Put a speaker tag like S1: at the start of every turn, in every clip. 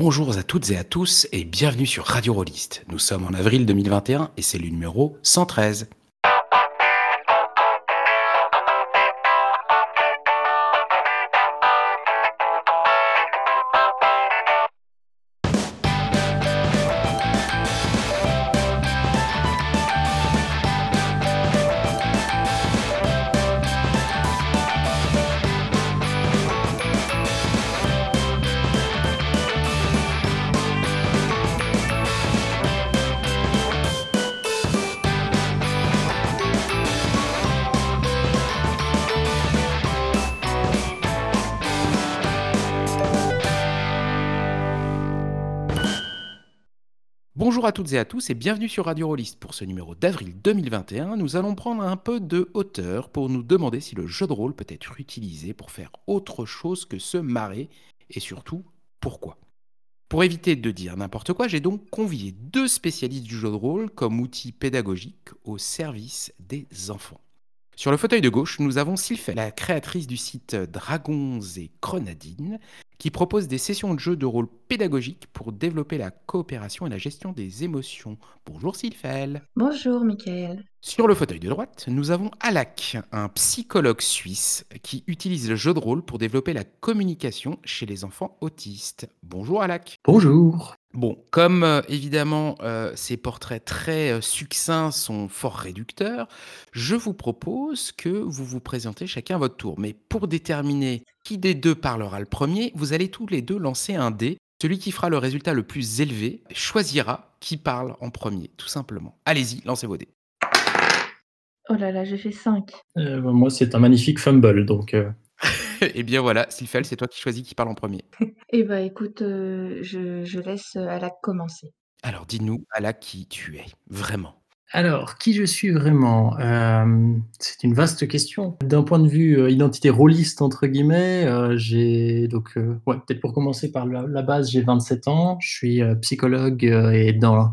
S1: Bonjour à toutes et à tous et bienvenue sur Radio Rollist. Nous sommes en avril 2021 et c'est le numéro 113. Et à tous et bienvenue sur Radio Rollist. Pour ce numéro d'avril 2021, nous allons prendre un peu de hauteur pour nous demander si le jeu de rôle peut être utilisé pour faire autre chose que se marrer et surtout pourquoi. Pour éviter de dire n'importe quoi, j'ai donc convié deux spécialistes du jeu de rôle comme outil pédagogique au service des enfants. Sur le fauteuil de gauche, nous avons Sylphie, la créatrice du site Dragons et Grenadines, qui propose des sessions de jeux de rôle pédagogiques pour développer la coopération et la gestion des émotions. Bonjour Sylphel.
S2: Bonjour Michael.
S1: Sur le fauteuil de droite, nous avons Alak, un psychologue suisse qui utilise le jeu de rôle pour développer la communication chez les enfants autistes. Bonjour Alak.
S3: Bonjour.
S1: Bon, comme euh, évidemment euh, ces portraits très euh, succincts sont fort réducteurs, je vous propose que vous vous présentez chacun à votre tour. Mais pour déterminer qui des deux parlera le premier, vous allez tous les deux lancer un dé. Celui qui fera le résultat le plus élevé choisira qui parle en premier, tout simplement. Allez-y, lancez vos dés.
S2: Oh là là, j'ai fait 5.
S3: Euh, bah, moi, c'est un magnifique fumble, donc euh,
S1: Eh bien voilà, Sylphel, c'est toi qui choisis qui parle en premier.
S2: Eh bah écoute, euh, je, je laisse Alak commencer.
S1: Alors dis-nous, Alak, qui tu es, vraiment?
S3: Alors, qui je suis vraiment? Euh, C'est une vaste question. D'un point de vue euh, identité rôliste, entre guillemets, euh, j'ai donc, euh, ouais, peut-être pour commencer par la, la base, j'ai 27 ans, je suis euh, psychologue euh, et dans,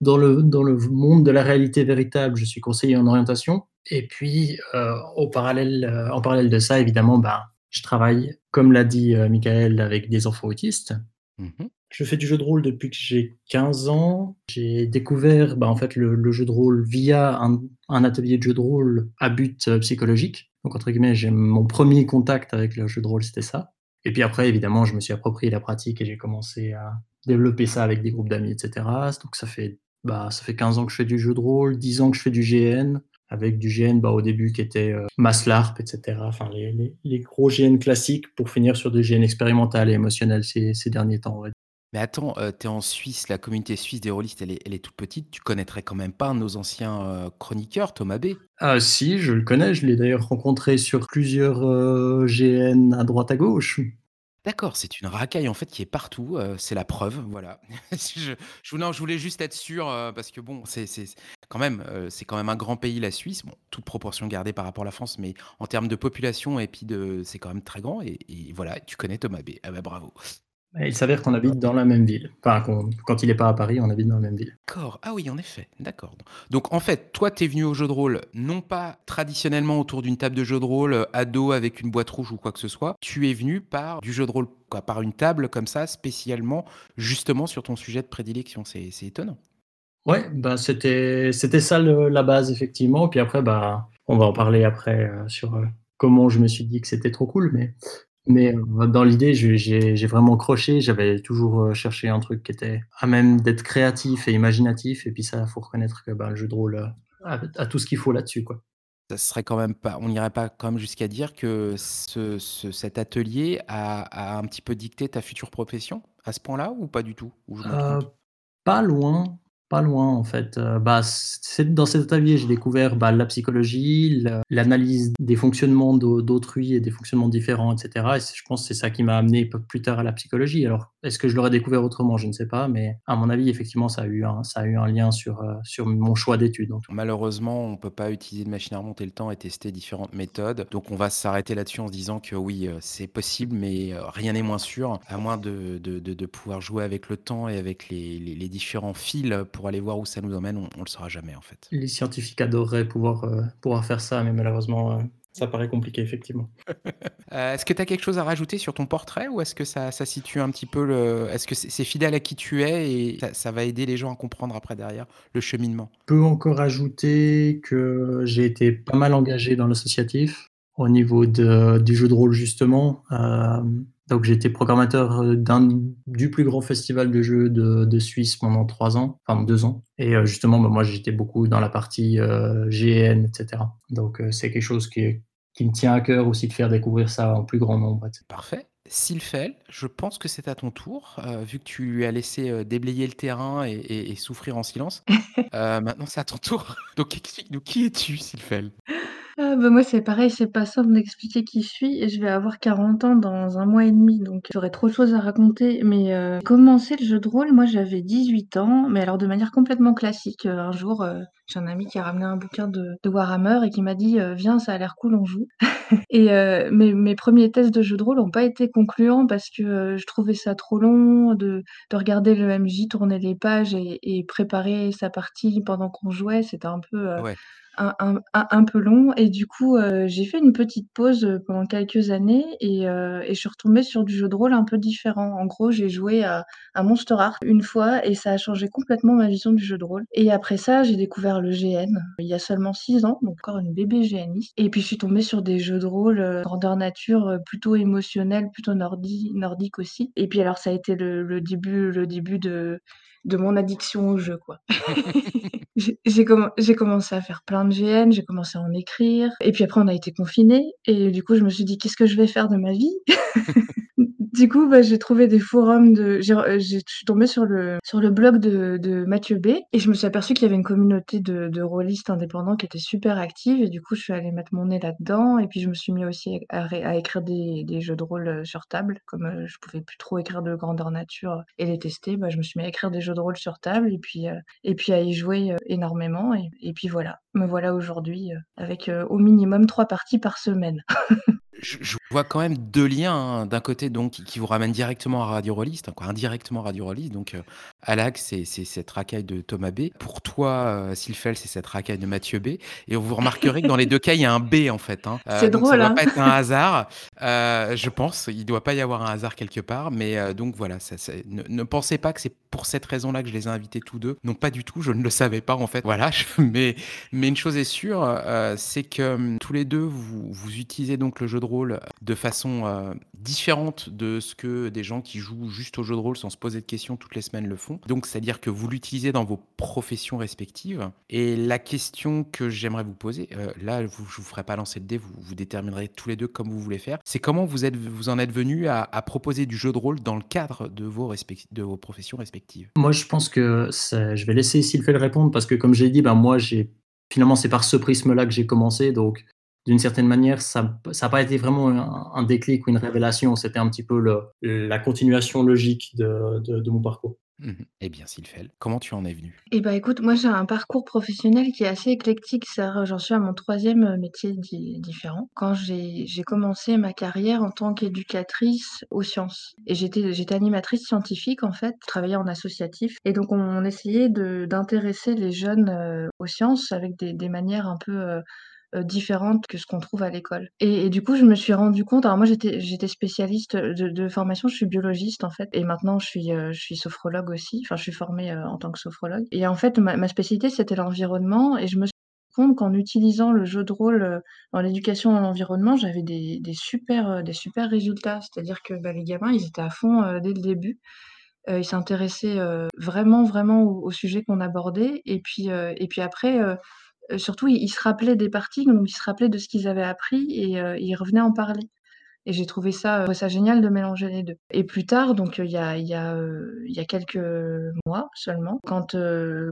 S3: dans, le, dans le monde de la réalité véritable, je suis conseiller en orientation. Et puis, euh, au parallèle, euh, en parallèle de ça, évidemment, bah, je travaille, comme l'a dit euh, Michael, avec des enfants autistes.
S1: Mhm.
S3: Je fais du jeu de rôle depuis que j'ai 15 ans. J'ai découvert bah, en fait, le, le jeu de rôle via un, un atelier de jeu de rôle à but euh, psychologique. Donc, entre guillemets, j'ai mon premier contact avec le jeu de rôle, c'était ça. Et puis après, évidemment, je me suis approprié la pratique et j'ai commencé à développer ça avec des groupes d'amis, etc. Donc, ça fait, bah, ça fait 15 ans que je fais du jeu de rôle, 10 ans que je fais du GN, avec du GN bah, au début qui était euh, Maslarp, etc. Enfin, les, les, les gros GN classiques pour finir sur du GN expérimental et émotionnel ces, ces derniers temps.
S1: Mais attends, euh, t'es en Suisse, la communauté suisse des rôlistes, elle est, elle est toute petite. Tu connaîtrais quand même pas nos anciens euh, chroniqueurs, Thomas B?
S3: Ah si, je le connais, je l'ai d'ailleurs rencontré sur plusieurs euh, GN à droite à gauche.
S1: D'accord, c'est une racaille en fait qui est partout. c'est la preuve, voilà. je, non, je voulais juste être sûr parce que bon, c'est c'est- quand même, c'est quand même un grand pays la Suisse. Bon, toute proportion gardée par rapport à la France, mais en termes de population et puis de, c'est quand même très grand. Et, et voilà, tu connais Thomas B. Ah bah bravo.
S3: Il s'avère qu'on habite dans la même ville. Enfin, quand il n'est pas à Paris, on habite dans la même ville.
S1: D'accord. Ah oui, en effet. D'accord. Donc en fait, toi, t'es venu au jeu de rôle non pas traditionnellement autour d'une table de jeu de rôle euh, ado avec une boîte rouge ou quoi que ce soit. Tu es venu par du jeu de rôle, quoi, par une table comme ça, spécialement, justement sur ton sujet de prédilection. C'est c'est étonnant.
S3: Ouais, bah c'était c'était ça le- la base effectivement. Puis après, bah on va en parler après euh, sur euh, comment je me suis dit que c'était trop cool. Mais mais euh, dans l'idée, j'ai vraiment croché. J'avais toujours euh, cherché un truc qui était à même d'être créatif et imaginatif. Et puis ça, faut reconnaître que bah, le jeu de rôle euh, a, a tout ce qu'il faut là-dessus, quoi.
S1: Ça serait quand même pas, on n'irait pas quand même jusqu'à dire que ce, ce- cet atelier a, a un petit peu dicté ta future profession à ce point-là ou pas du tout? Ou je
S3: Euh, pas loin, pas loin en fait. Euh, bah, c'est dans cet atelier j'ai découvert bah, la psychologie, la- l'analyse des fonctionnements d'au- d'autrui et des fonctionnements différents, etc. Et je pense que c'est ça qui m'a amené plus tard à la psychologie. Alors, est-ce que je l'aurais découvert autrement? Je ne sais pas, mais à mon avis, effectivement, ça a eu un, ça a eu un lien sur, euh, sur mon choix d'études.
S1: Malheureusement, on ne peut pas utiliser de machine à remonter le temps et tester différentes méthodes. Donc on va s'arrêter là-dessus en se disant que oui, euh, c'est possible, mais rien n'est moins sûr, à moins de, de- de- de pouvoir jouer avec le temps et avec les, les- les différents fils pour aller voir où ça nous emmène. On ne le saura jamais en fait.
S3: Les scientifiques adoreraient pouvoir, euh, pouvoir faire ça, mais malheureusement, euh, Ça paraît compliqué, effectivement.
S1: Heu, est-ce que tu as quelque chose à rajouter sur ton portrait ou est-ce que ça ça situe un petit peu le est-ce que c'est c'est fidèle à qui tu es et ça ça va aider les gens à comprendre après derrière le cheminement?
S3: Je peux encore ajouter que j'ai été pas mal engagé dans l'associatif au niveau de du jeu de rôle justement, donc j'ai été programmateur, d'un du plus grand festival de jeux de de Suisse pendant 3 ans, enfin 2 ans et heu, justement, bah, moi j'étais beaucoup dans la partie, heu, GN et cetera. Donc c'est quelque chose qui me tient à cœur aussi de faire découvrir ça en plus grand nombre et cetera.
S1: Parfait. Sylphel, je pense que c'est à ton tour, vu que tu lui as laissé, déblayer le terrain et et et souffrir en silence. Maintenant c'est à ton tour. Donc explique-nous, qui es-tu, Sylphel?
S2: Ah bah, moi, c'est pareil, c'est pas simple d'expliquer qui je suis et je vais avoir 40 ans dans un mois et demi, donc j'aurais trop de choses à raconter. Mais, heu, commencer le jeu de rôle, moi, j'avais 18 ans, mais alors de manière complètement classique. Heu, un jour, heu, j'ai un ami qui a ramené un bouquin de de Warhammer et qui m'a dit: «Heu, viens, ça a l'air cool, on joue». Et heu, mes mes 1 tests de jeu de rôle ont pas été concluants parce que, heu, je trouvais ça trop long de de regarder le MJ tourner les pages et et préparer sa partie pendant qu'on jouait. C'était un peu,
S1: Ouais.
S2: un un un un peu long et du coup, j'ai fait une petite pause, pendant quelques années et je suis retombée sur du jeu de rôle un peu différent. En gros, j'ai joué à à Monster une fois et ça a changé complètement ma vision du jeu de rôle et après ça, j'ai découvert le GN, il y a seulement 6 ans, donc encore une bébé GNiste et puis je suis tombée sur des jeux de rôle, heu, grandeur nature, heu, plutôt émotionnels, plutôt nordi nordiques aussi et puis alors ça a été le le début le début de de mon addiction au jeu, quoi. J'ai commencé à faire plein de GN, j'ai commencé à en écrire et puis après on a été confinés et du coup je me suis dit: «Qu'est-ce que je vais faire de ma vie?» Du coup, bah, j'ai trouvé des forums de j'ai je suis tombée sur le sur le blog de Mathieu B et je me suis aperçue qu'il y avait une communauté de de rôlistes indépendants qui était super active et du coup, je suis allée mettre mon nez là-dedans et puis je me suis mis aussi à écrire des des jeux de rôle, heu, sur table. Comme, heu, je pouvais plus trop écrire de grandeur nature et les tester, bah, je me suis mis à écrire des jeux de rôle sur table et puis, et puis à y jouer, énormément et puis voilà. Me voilà aujourd'hui, avec, au minimum 3 parties par semaine.
S1: Je vois quand même 2 liens, hein. D'un côté donc qui vous ramènent directement à Radio Rollist, hein, indirectement Radio Rollist donc heu, Alax, c'est cette racaille de Thomas B. Pour toi, Sylphel, c'est cette racaille de Mathieu B. Et vous remarquerez que dans les 2 cas, il y a un B en fait, hein.
S2: C'est
S1: Heu, donc ça
S2: drôle,
S1: doit
S2: hein?
S1: pas être un hasard, heu, je pense. Il doit pas y avoir un hasard quelque part, mais heu, donc voilà, ça ne ne pensez pas que c'est pour cette raison-là que je les ai invités tous 2. Non, pas du tout, je ne le savais pas en fait. Voilà, je mais mais une chose est sûre, c'est que, mmh, tous les 2 vous vous utilisez donc le jeu de rôle de façon, différente de ce que des gens qui jouent juste au jeu de rôle sans se poser de questions toutes les semaines le font. Donc c'est-à-dire que vous l'utilisez dans vos professions respectives et la question que j'aimerais vous poser, heu, là, je vous ferai pas lancer le dé, vous vous déterminerez tous les 2 comme vous voulez faire. C'est comment vous êtes vous en êtes venus à proposer du jeu de rôle dans le cadre de vos de vos professions respectives?
S3: Moi, je pense que je vais laisser Sylphel répondre parce que comme j'ai dit, ben, moi, j'ai finalement, c'est par ce prisme-là que j'ai commencé donc d'une certaine manière, ça p ça a pas été vraiment un déclic ou une révélation, c'était un petit peu la continuation logique de mon parcours.
S1: Mmh mh. Et bien Sylphel, comment tu en es venue?
S2: Et bah, écoute, moi j'ai un parcours professionnel qui est assez éclectique, c'est-à-dire j'en suis à mon 3e, heu, métier di différent. Quand j'ai commencé ma carrière en tant qu'éducatrice aux sciences et j'étais animatrice scientifique en fait, travaillais en associatif et donc on essayait d'intéresser les jeunes, heu, aux sciences avec des manières un peu, heu heu, différentes que ce qu'on trouve à l'école et du coup, je me suis rendue compte alors moi j'étais spécialiste, de formation, je suis biologiste en fait et maintenant je suis, suis sophrologue aussi, enfin je suis formée, heu, en tant que sophrologue et en fait ma spécialité c'était l'environnement et je me suis compte qu'en utilisant le jeu de rôle, dans l'éducation à l'environnement, j'avais des super, des super résultats. C'est-à-dire que, bah, les gamins, ils étaient à fond, dès le début. Ils s'intéressaient, vraiment, vraiment au au sujet qu'on abordait et puis, et puis après, heu, surtout ils se rappelaient des parties, donc ils se rappelaient de ce qu'ils avaient appris et heu, ils revenaient en parler. Et j'ai trouvé ça, heu, ça génial de mélanger les 2 et plus tard donc il y a quelques mois seulement, quand,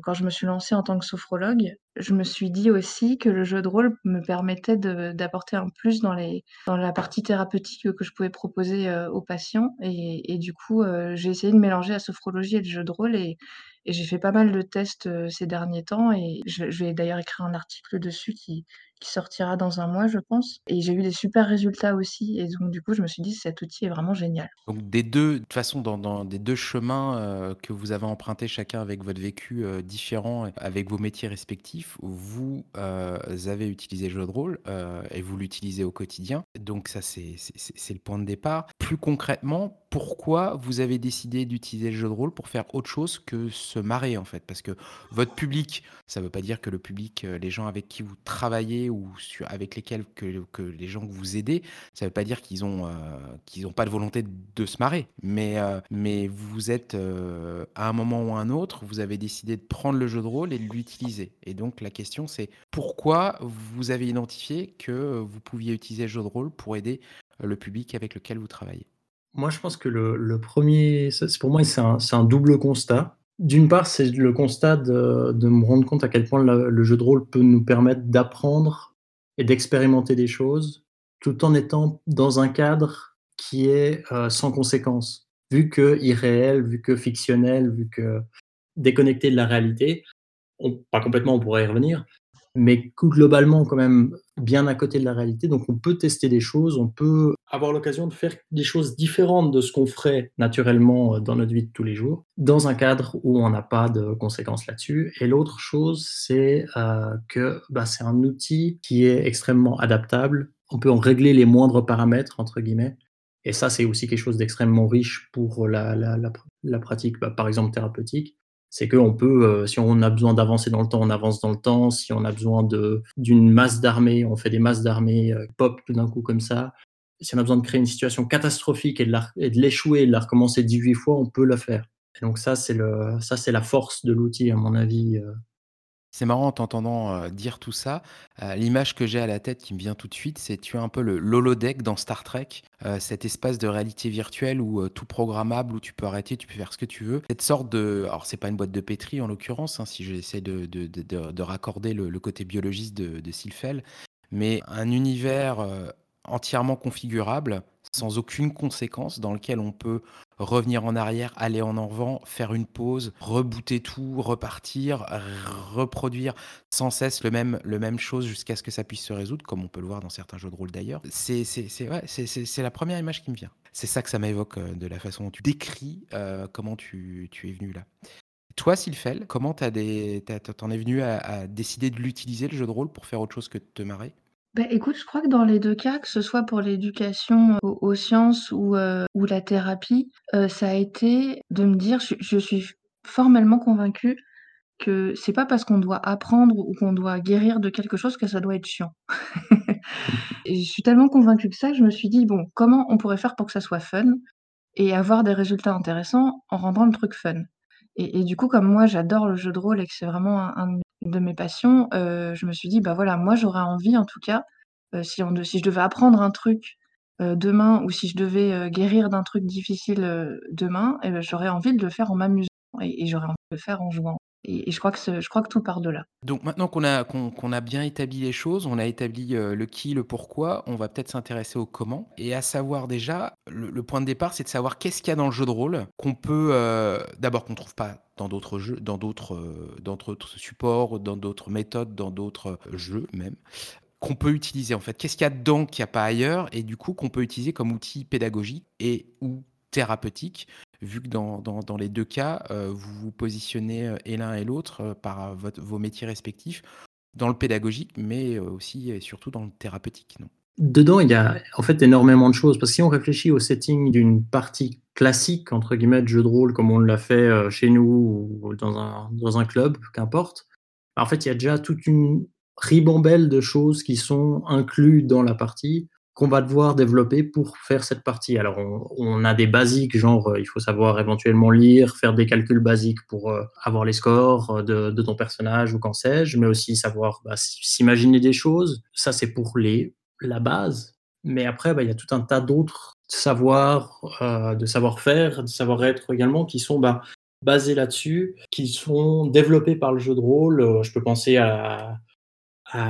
S2: quand je me suis lancée en tant que sophrologue, je me suis dit aussi que le jeu de rôle me permettait d'apporter un plus dans la partie thérapeutique que je pouvais proposer, aux patients. Et du coup, j'ai essayé de mélanger la sophrologie et le jeu de rôle et Et j'ai fait pas mal de tests, ces derniers temps et je vais d'ailleurs écrire un article dessus qui sortira dans un mois, je pense et j'ai eu des super résultats aussi et donc du coup, je me suis dit: «Cet outil est vraiment génial».
S1: Donc des 2 de toute façon dans des 2 chemins, que vous avez empruntés chacun avec votre vécu, différent avec vos métiers respectifs, vous, avez utilisé le jeu de rôle, et vous l'utilisez au quotidien. Donc ça, c'est le point de départ. Plus concrètement, pourquoi vous avez décidé d'utiliser le jeu de rôle pour faire autre chose que se marrer, en fait? Parce que votre public, ça veut pas dire que le public, heu, les gens avec qui vous travaillez ou avec lesquels que les gens que vous aidez, ça veut pas dire qu'ils ont, heu, qu'ils ont pas de volonté de se marrer. Mais, heu, mais vous êtes, à un moment ou à un autre, vous avez décidé de prendre le jeu de rôle et de l'utiliser. Et donc la question c'est pourquoi vous avez identifié que, vous pouviez utiliser le jeu de rôle pour aider, le public avec lequel vous travaillez?
S3: Moi, je pense que le le 1 ça c'est pour moi, c'est un double constat. D'une part, c'est le constat de me rendre compte à quel point le jeu de rôle peut nous permettre d'apprendre et d'expérimenter des choses, tout en étant dans un cadre qui est, heu, sans conséquence. Vu que irréel, vu que fictionnel, vu que déconnecté de la réalité, on pas complètement, on pourrait y revenir, mais globalement quand même bien à côté de la réalité, donc on peut tester des choses, on peut avoir l'occasion de faire des choses différentes de ce qu'on ferait naturellement, heu, dans notre vie de tous les jours, dans un cadre où on n'a pas de conséquences là-dessus et l'autre chose, c'est, heu, que, bah, c'est un outil qui est extrêmement adaptable. On peut en régler «les moindres paramètres» entre guillemets et ça, c'est aussi quelque chose d'extrêmement riche pour la la pratique, bah, par exemple thérapeutique. C'est qu'on peut, heu, si on a besoin d'avancer dans le temps, on avance dans le temps. Si on a besoin d'une masse d'armée, on fait des masses d'armées, heu, pop tout d'un coup comme ça. Si on a besoin de créer une situation catastrophique et de l'échouer et de la recommencer 18 fois, on peut le faire. Et donc ça, c'est la force de l'outil à mon avis, heu
S1: C'est marrant en t'entendant, heu, dire tout ça, heu, l'image que j'ai à la tête qui me vient tout de suite, c'est tu es un peu le l'holodeck dans Star Trek, heu, cet espace de réalité virtuelle où, tout programmable, où tu peux arrêter, tu peux faire ce que tu veux. Cette sorte de alors c'est pas une boîte de pétri en l'occurrence, hein, si j'essaie de de de de de raccorder le côté biologiste de de Sylphel, mais un univers, entièrement configurable, sans aucune conséquence, dans lequel on peut revenir en arrière, aller en avant, faire une pause, rebooter tout, repartir, reproduire sans cesse le même le même chose jusqu'à ce que ça puisse se résoudre, comme on peut le voir dans certains jeux de rôle d'ailleurs. C'est ouais, la première image qui me vient. C'est ça que ça m'évoque, heu, de la façon dont tu décris, heu, comment tu tu es venu là. Toi, Sylphel, comment tu as des tu as tu en es venu à à décider de l'utiliser, le jeu de rôle, pour faire autre chose que de te marrer?
S2: Bah, écoute, je crois que dans les 2 cas, que ce soit pour l'éducation aux aux sciences ou, ou la thérapie, heu, ça a été de me dire je je suis formellement convaincue que c'est pas parce qu'on doit apprendre ou qu'on doit guérir de quelque chose que ça doit être chiant. Et je suis tellement convaincue de ça, je me suis dit: «Bon, comment on pourrait faire pour que ça soit fun et avoir des résultats intéressants en rendant le truc fun?» et et du coup, comme moi j'adore le jeu de rôle et que c'est vraiment un un de mes de mes passions, heu, je me suis dit: «Bah, voilà, moi j'aurais envie en tout cas, heu, si je devais apprendre un truc, heu, demain ou si je devais, guérir d'un truc difficile, demain et bah, j'aurais envie de le faire en m'amusant et j'aurais envie de le faire en jouant» et je crois que tout part de là.
S1: Donc maintenant qu'on a bien établi les choses, on a établi, heu, le qui, le pourquoi, on va peut-être s'intéresser au comment et à savoir déjà, le point de départ, c'est de savoir qu'est-ce qu'il y a dans le jeu de rôle qu'on peut, heu, d'abord qu'on trouve pas dans d'autres jeux, dans d'autres, heu, dans d'autres supports, dans d'autres méthodes, dans d'autres, jeux même, qu'on peut utiliser en fait. Qu'est-ce qu'il y a dedans qu'il y a pas ailleurs et du coup qu'on peut utiliser comme outil pédagogique et ou thérapeutique? Vu que dans dans les 2 cas, heu, vous vous positionnez, heu, et l'un et l'autre, heu, par votre vos métiers respectifs, dans le pédagogique, mais aussi et surtout dans le thérapeutique?
S3: Dedans, il y a en fait énormément de choses, parce que si on réfléchit au setting d'une partie «classique» entre guillemets de jeu de rôle comme on l'a fait, chez nous ou dans un dans un club, qu'importe. En fait, il y a déjà toute une ribambelle de choses qui sont inclus dans la partie, qu'on va devoir développer pour faire cette partie. Alors on a des basiques, genre, heu, il faut savoir éventuellement lire, faire des calculs basiques pour, heu, avoir les scores, heu, de ton personnage ou qu'en sais-je, mais aussi savoir, bah, s'i s'imaginer des choses. Ça, c'est pour les la base, mais après, bah, il y a tout un tas d'autres savoirs, de savoir-faire, de savoir-être également qui sont, bah, basés là-dessus, qui sont développés par le jeu de rôle. Je peux penser à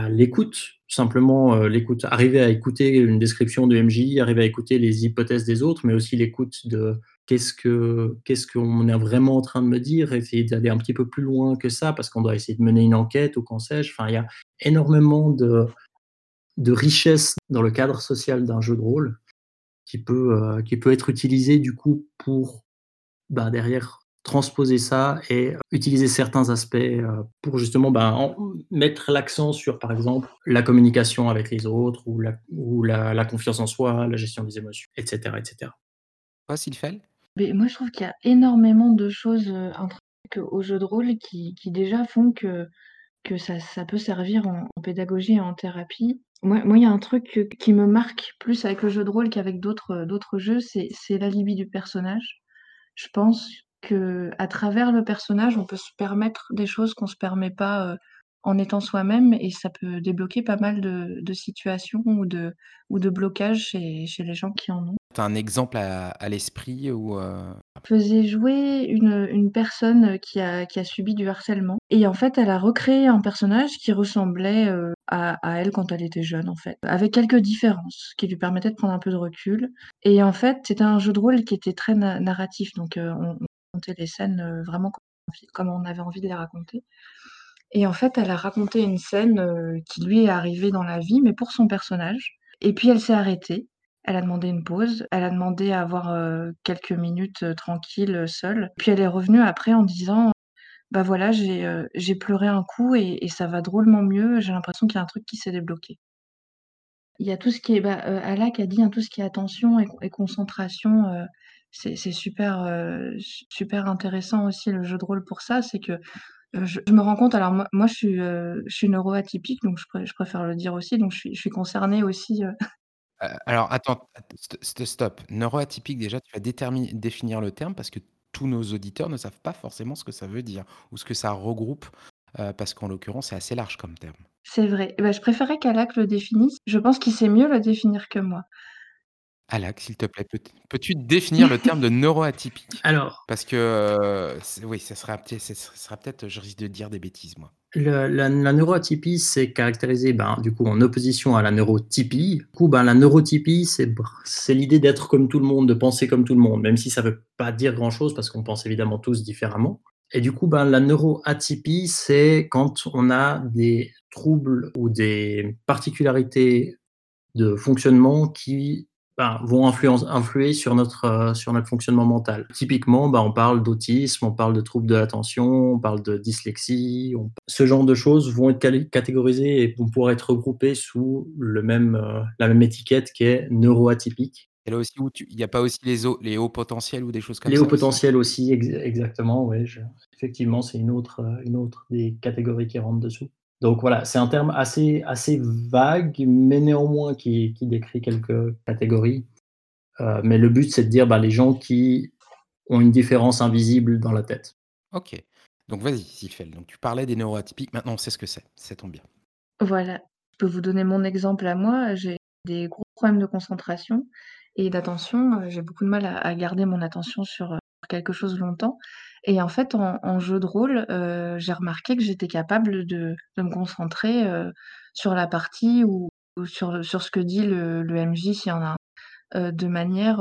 S3: l'écoute, simplement, l'écoute. Arriver à écouter une description de MJ, arriver à écouter les hypothèses des autres, mais aussi l'écoute de qu'est-ce que qu'est-ce qu'on est vraiment en train de me dire, essayer d'aller un petit peu plus loin que ça, parce qu'on doit essayer de mener une enquête ou qu'en sais-je. Il y a énormément de, de richesse dans le cadre social d'un jeu de rôle qui peut, euh, être utilisé du coup pour bah, derrière transposer ça et utiliser certains aspects euh, pour justement bah, mettre l'accent sur, par exemple, la communication avec les autres ou la, ou la, la confiance en soi, la gestion des émotions, etc. etc.
S1: Pas Sylphel?
S2: Mais moi, je trouve qu'il y a énormément de choses euh, intrinsèques au jeu de rôle qui, qui déjà font que, que ça, ça peut servir en, en pédagogie et en thérapie. Moi, moi, il y a un truc qui me marque plus avec le jeu de rôle qu'avec d'autres d'autres jeux, c'est c'est l'alibi du personnage. Je pense que à travers le personnage, on peut se permettre des choses qu'on se permet pas, heu, en étant soi-même et ça peut débloquer pas mal de de situations ou de ou de blocages chez chez les gens qui en ont.
S1: Tu as un exemple à à l'esprit ou, heu?
S2: Faisait jouer une, une personne, qui a qui a subi du harcèlement et en fait, elle a recréé un personnage qui ressemblait, heu, à à elle quand elle était jeune, en fait, avec quelques différences qui lui permettaient de prendre un peu de recul et en fait, c'était un jeu de rôle qui était très na narratif donc heu, on racontait les scènes, vraiment comme on avait envie de les raconter et en fait, elle a raconté une scène, qui lui est arrivée dans la vie, mais pour son personnage et puis elle s'est arrêtée. Elle a demandé une pause, elle a demandé à avoir, quelques minutes, tranquilles, seule. Puis elle est revenue après en disant: «Bah, voilà, j'ai, pleuré un coup et ça va drôlement mieux, j'ai l'impression qu'il y a un truc qui s'est débloqué». Il y a tout ce qui est, bah, Alak a dit, hein, tout ce qui est attention et concentration, c'est super, su super intéressant aussi le jeu de rôle pour ça. C'est que, heu, je je me rends compte alors moi moi je suis, heu, je suis neuroatypique donc je pré je préfère le dire aussi donc je suis je suis concernée aussi,
S1: alors attends, st st stop. Neuroatypique déjà, tu vas définir le terme parce que tous nos auditeurs ne savent pas forcément ce que ça veut dire ou ce que ça regroupe, parce qu'en l'occurrence, c'est assez large comme terme.
S2: C'est vrai. Bah, je préférais qu'Alak le définisse. Je pense qu'il sait mieux le définir que moi.
S1: Alak, s'il te plaît, peux peux-tu définir le terme de neuroatypique?
S3: Alors,
S1: Parce que, heu, c'est oui, ça sera peut ce sera peut-être je risque de dire des bêtises, moi.
S3: le la la neuroatypie, c'est caractérisé, ben, du coup, en opposition à la neurotypie. Du coup, ben, la neurotypie, c'est br c'est l'idée d'être comme tout le monde, de penser comme tout le monde, même si ça veut pas dire grand-chose parce qu'on pense évidemment tous différemment et du coup, ben, la neuroatypie, c'est quand on a des troubles ou des particularités de fonctionnement qui, ben, vont influer sur notre, heu, sur notre fonctionnement mental. Typiquement, ben, on parle d'autisme, on parle de troubles de l'attention, on parle de dyslexie, on ce genre de choses vont être catégorisées et vont pouvoir être regroupées sous le même, heu, la même étiquette qui est neuroatypique.
S1: Et là aussi où tu il y a pas aussi les hauts les hauts potentiels ou des choses comme
S3: Les hauts
S1: ça aussi?
S3: potentiels aussi, ex exactement, ouais, je effectivement, c'est une autre, heu, une autre des catégories qui rentrent dessous. Donc voilà, c'est un terme assez assez vague, mais néanmoins qui qui décrit quelques catégories. Heu, mais le but, c'est de dire, bah, les gens qui ont une différence invisible dans la tête.
S1: OK. Donc vas-y, Sylphel, donc tu parlais des neuroatypiques, maintenant on sait ce que c'est, ça tombe bien.
S2: Voilà. Je peux vous donner mon exemple à moi. J'ai des gros problèmes de concentration et d'attention. J'ai beaucoup de mal à à garder mon attention sur, heu, quelque chose longtemps et en fait, en jeu de rôle, heu, j'ai remarqué que j'étais capable de me concentrer, heu, sur la partie ou sur sur ce que dit le MJ s'il y en a un, heu, de manière,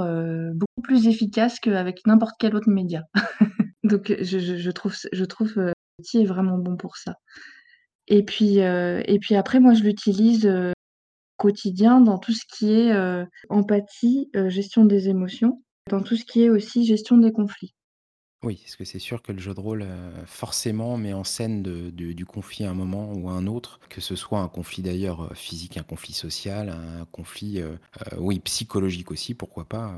S2: beaucoup plus efficace qu'avec n'importe quel autre média. Donc je je je trouve je trouve, l'outil est vraiment bon pour ça. Et puis, et puis après moi je l'utilise, quotidien dans tout ce qui est, empathie, gestion des émotions, dans tout ce qui est aussi gestion des conflits.
S1: Oui, parce que c'est sûr que le jeu de rôle, heu, forcément met en scène du conflit à un moment ou à un autre, que ce soit un conflit d'ailleurs, heu, physique, un conflit social, un conflit, heu, oui, psychologique aussi, pourquoi pas,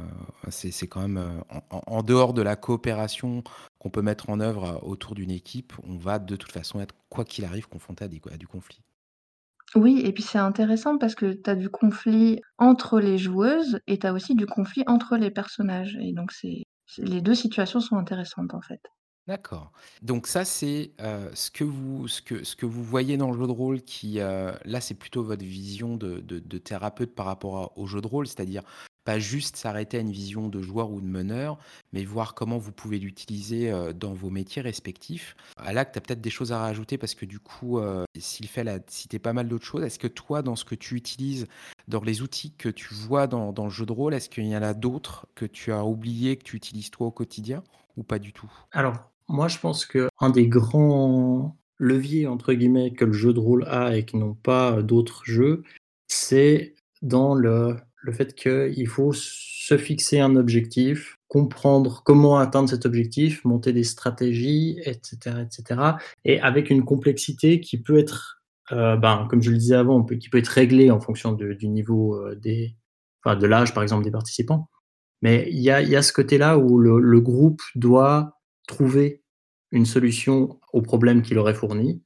S1: heu, c'est quand même, en dehors de la coopération qu'on peut mettre en œuvre, autour d'une équipe, on va de toute façon être, quoi qu'il arrive, confronté à à du conflit.
S2: Oui et puis c'est intéressant parce que tu as du conflit entre les joueuses et tu as aussi du conflit entre les personnages et donc c'est les 2 situations sont intéressantes, en fait.
S1: D'accord. Donc ça, c'est, heu, ce que vous ce que ce que vous voyez dans le jeu de rôle qui, heu, là, c'est plutôt votre vision de de thérapeute par rapport à au jeu de rôle, c'est-à-dire pas juste s'arrêter à une vision de joueur ou de meneur, mais voir comment vous pouvez l'utiliser, heu, dans vos métiers respectifs. Là, tu as peut-être des choses à rajouter parce que du coup, heu, Sylphel a cité pas mal d'autres choses. Est-ce que toi, dans ce que tu utilises, dans les outils que tu vois dans dans le jeu de rôle, est-ce qu'il y en a d'autres que tu as oubliés, que tu utilises toi au quotidien ou pas du tout?
S3: Alors, moi je pense qu'un des grands «leviers» entre guillemets que le jeu de rôle a et qui n'ont pas, d'autres jeux, c'est dans le le fait qu'il faut se fixer un objectif, comprendre comment atteindre cet objectif, monter des stratégies et cetera et avec une complexité qui peut être, heu, ben, comme je le disais avant, qui peut être réglée en fonction du niveau, heu, des enfin de l'âge par exemple des participants. Mais il y a y a ce côté-là où le le groupe doit trouver une solution au problème qu'il aurait fourni.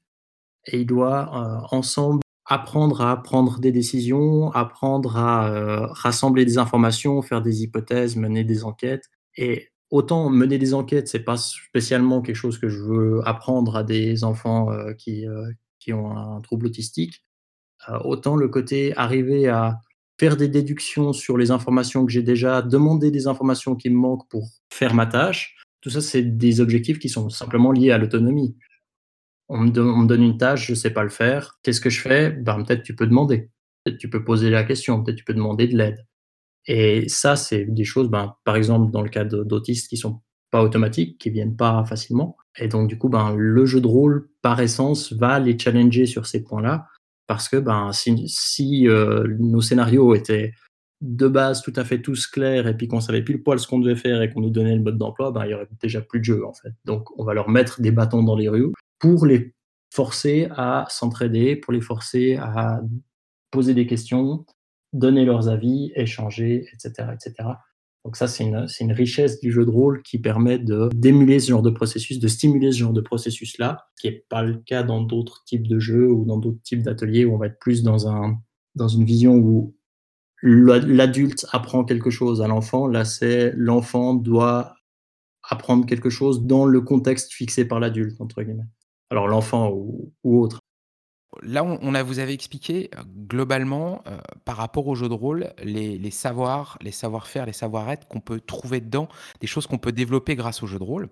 S3: Et il doit, heu, ensemble apprendre à prendre des décisions, apprendre à, heu, rassembler des informations, faire des hypothèses, mener des enquêtes. Et autant mener des enquêtes, c'est pas spécialement quelque chose que je veux apprendre à des enfants, heu, qui, qui ont un trouble autistique, autant le côté arriver à faire des déductions sur les informations que j'ai déjà, demander des informations qui me manquent pour faire ma tâche, tout ça, c'est des objectifs qui sont simplement liés à l'autonomie. On me don on me donne une tâche, je sais pas le faire. Qu'est-ce que je fais? Ben, peut-être tu peux demander. Peut-être tu peux poser la question, peut-être tu peux demander de l'aide et ça, c'est des choses, ben, par exemple, dans le cas d'autistes qui sont pas automatiques, qui viennent pas facilement et donc du coup, ben, le jeu de rôle, par essence, va les challenger sur ces points-là parce que, ben, si heu, nos scénarios étaient de base tout à fait tous clairs et puis qu'on savait pile poil ce qu'on devait faire et qu'on nous donnait le mode d'emploi, ben, il y aurait déjà plus de jeu, en fait. Donc on va leur mettre des bâtons dans les roues pour les forcer à s'entraider, pour les forcer à poser des questions, donner leurs avis, échanger, et cetera, et cetera. Donc ça, c'est une une richesse du jeu de rôle qui permet d'émuler ce genre de processus, de stimuler ce genre de processus-là, ce qui est pas le cas dans d'autres types de jeux ou dans d'autres types d'ateliers où on va être plus dans un dans une vision où l'adulte apprend quelque chose à l'enfant. Là, c'est l'enfant doit apprendre quelque chose dans le contexte fixé par «l'adulte» entre guillemets. Alors l'enfant ou autre.
S1: Là, on a vous avez expliqué, heu, globalement, heu, par rapport au jeu de rôle, les savoirs, les savoir-faire, les savoir-être qu'on peut trouver dedans, des choses qu'on peut développer grâce au jeu de rôle,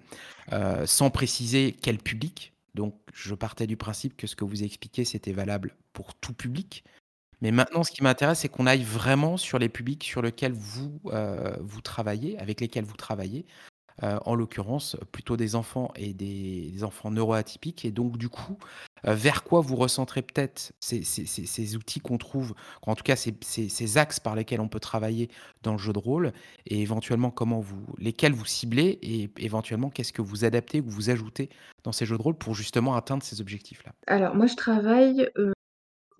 S1: heu, sans préciser quel public. Donc je partais du principe que ce que vous avez expliqué, c'était valable pour tout public. Mais maintenant, ce qui m'intéresse, c'est qu'on aille vraiment sur les publics sur lesquels vous, heu, vous travaillez, avec lesquels vous travaillez. Heu, en l'occurrence, plutôt des enfants et des enfants neuroatypiques et donc du coup, heu, vers quoi vous recentrez peut-être ces ces outils qu'on trouve, en tout cas ces axes par lesquels on peut travailler dans le jeu de rôle? Et éventuellement comment vous lesquels vous ciblez? Et éventuellement qu'est-ce que vous adaptez ou vous ajoutez dans ces jeux de rôle pour justement atteindre ces objectifs-là?
S2: Alors moi je travaille,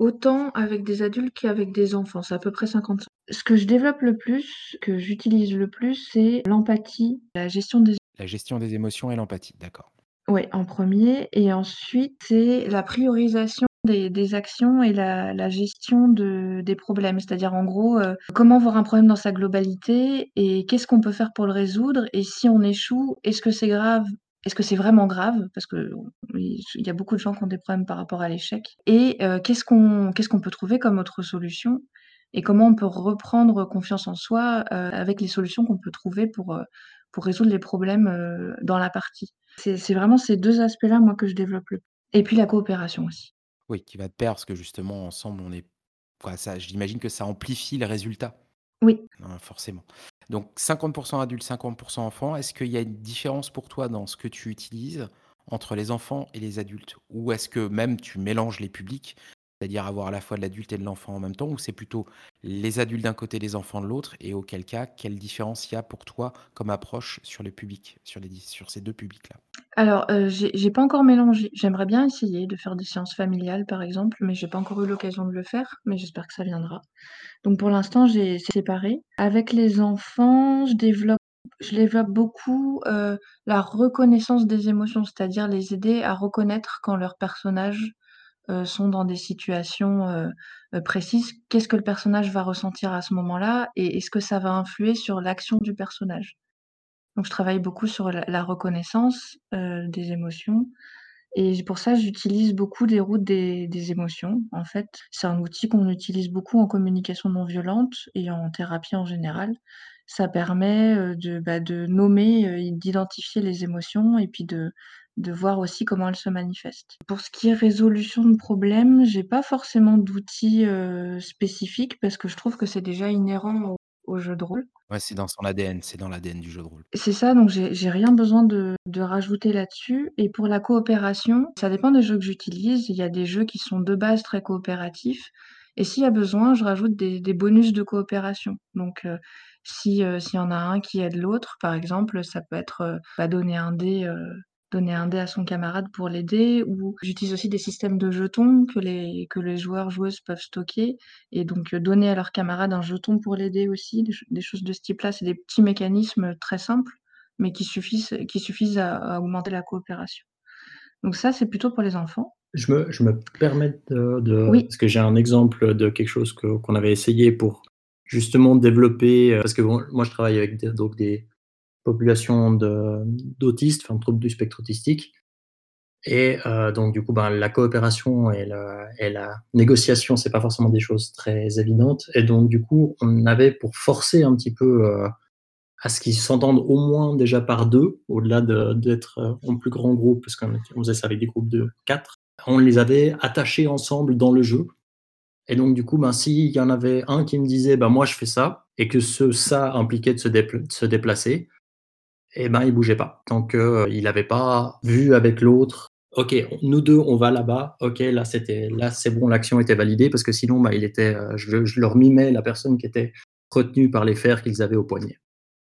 S2: autant avec des adultes qu'avec des enfants, c'est à peu près 50-50. Ce que je développe le plus, que j'utilise le plus, c'est l'empathie, la gestion des
S1: La gestion des émotions et l'empathie, d'accord.
S2: Ouais, en premier et ensuite, c'est la priorisation des des actions et la la gestion de des problèmes. C'est-à-dire, en gros, heu, comment voir un problème dans sa globalité et qu'est-ce qu'on peut faire pour le résoudre? Et si on échoue, est-ce que c'est grave? Est-ce que c'est vraiment grave? Parce que oui, il y a beaucoup de gens qui ont des problèmes par rapport à l'échec et heu, qu'est-ce qu'on peut trouver comme autre solution? Et comment on peut reprendre confiance en soi, heu, avec les solutions qu'on peut trouver pour, heu, pour résoudre les problèmes, dans la partie? C'est vraiment ces 2 aspects-là, moi, que je développe le et puis la coopération aussi.
S1: Oui, qui va de pair parce que justement ensemble on est ça j'imagine que ça amplifie le résultat,
S2: Oui.
S1: hein, forcément. Donc 50% adultes, 50% enfants. Est-ce qu'il y a une différence pour toi dans ce que tu utilises entre les enfants et les adultes? Ou est-ce que même tu mélanges les publics, c'est-à-dire avoir à la fois de l'adulte et de l'enfant en même temps? Ou c'est plutôt les adultes d'un côté, les enfants de l'autre? Et auquel cas, quelle différence il y a pour toi comme approche sur les publics, sur ces 2 publics-là?
S2: Alors, heu, j'ai pas encore mélangé. J'aimerais bien essayer de faire des séances familiales, par exemple, mais j'ai pas encore eu l'occasion de le faire, mais j'espère que ça viendra. Donc pour l'instant, j'ai séparé. Avec les enfants, je développe je beaucoup, heu, la reconnaissance des émotions, c'est-à-dire les aider à reconnaître quand leurs personnages, heu, sont dans des situations, précises. Qu'est-ce que le personnage va ressentir à ce moment-là et est-ce que ça va influer sur l'action du personnage? Donc je travaille beaucoup sur la reconnaissance, heu, des émotions Et pour ça, j'utilise beaucoup les routes des des émotions. En fait, c'est un outil qu'on utilise beaucoup en communication non violente et en thérapie en général. Ça permet, heu, de, bah, de nommer, et d'identifier les émotions et puis de voir aussi comment elles se manifestent. Pour ce qui est résolution de problèmes, j'ai pas forcément d'outils, heu, spécifiques parce que je trouve que c'est déjà inhérent au jeu de rôle.
S1: Ouais, c'est dans son ADN, c'est dans l'ADN du jeu de rôle.
S2: C'est ça, donc j'ai rien besoin de de rajouter là-dessus et pour la coopération, ça dépend des jeux que j'utilise. Il y a des jeux qui sont de base très coopératifs et s'il y a besoin, je rajoute des des bonus de coopération. Donc, heu, si, heu, s'il y en a un qui aide l'autre, par exemple, ça peut être, heu, bah, donner un dé, heu, donner un dé à son camarade pour l'aider ou j'utilise aussi des systèmes de jetons que les que les joueurs, joueuses peuvent stocker et donc, heu, donner à leur camarade un jeton pour l'aider aussi, des ch des choses de ce type-là. C'est des petits mécanismes très simples, mais qui suffisent qui suffisent à à augmenter la coopération. Donc ça, c'est plutôt pour les enfants.
S3: Je me je me permets de de
S2: Oui.
S3: parce que j'ai un exemple de quelque chose qu'on avait essayé pour justement développer, heu parce que bon, moi je travaille avec des donc des populations de d'autistes, enfin de troubles du spectre autistique et heu, donc du coup, ben, la coopération et le et la négociation, c'est pas forcément des choses très évidentes et donc du coup, on avait pour forcer un petit peu, heu, à ce qu'ils s'entendent au moins déjà par 2, au-delà de d'être, heu, en plus grand groupe, parce qu'on on faisait ça avec des groupes de 4. On les avait attachés ensemble dans le jeu et donc du coup, ben, s'il y en avait un qui me disait: «Bah, moi je fais ça» et que ce ça impliquait de de se déplacer et ben, il bougeait pas. Tant que, heu, il avait pas vu avec l'autre: «OK, nous 2 on va là-bas. OK, là c'était là c'est bon, l'action était validée» parce que sinon, bah, il était, heu, je leur mimais la personne qui était retenue par les fers qu'ils avaient au poignet.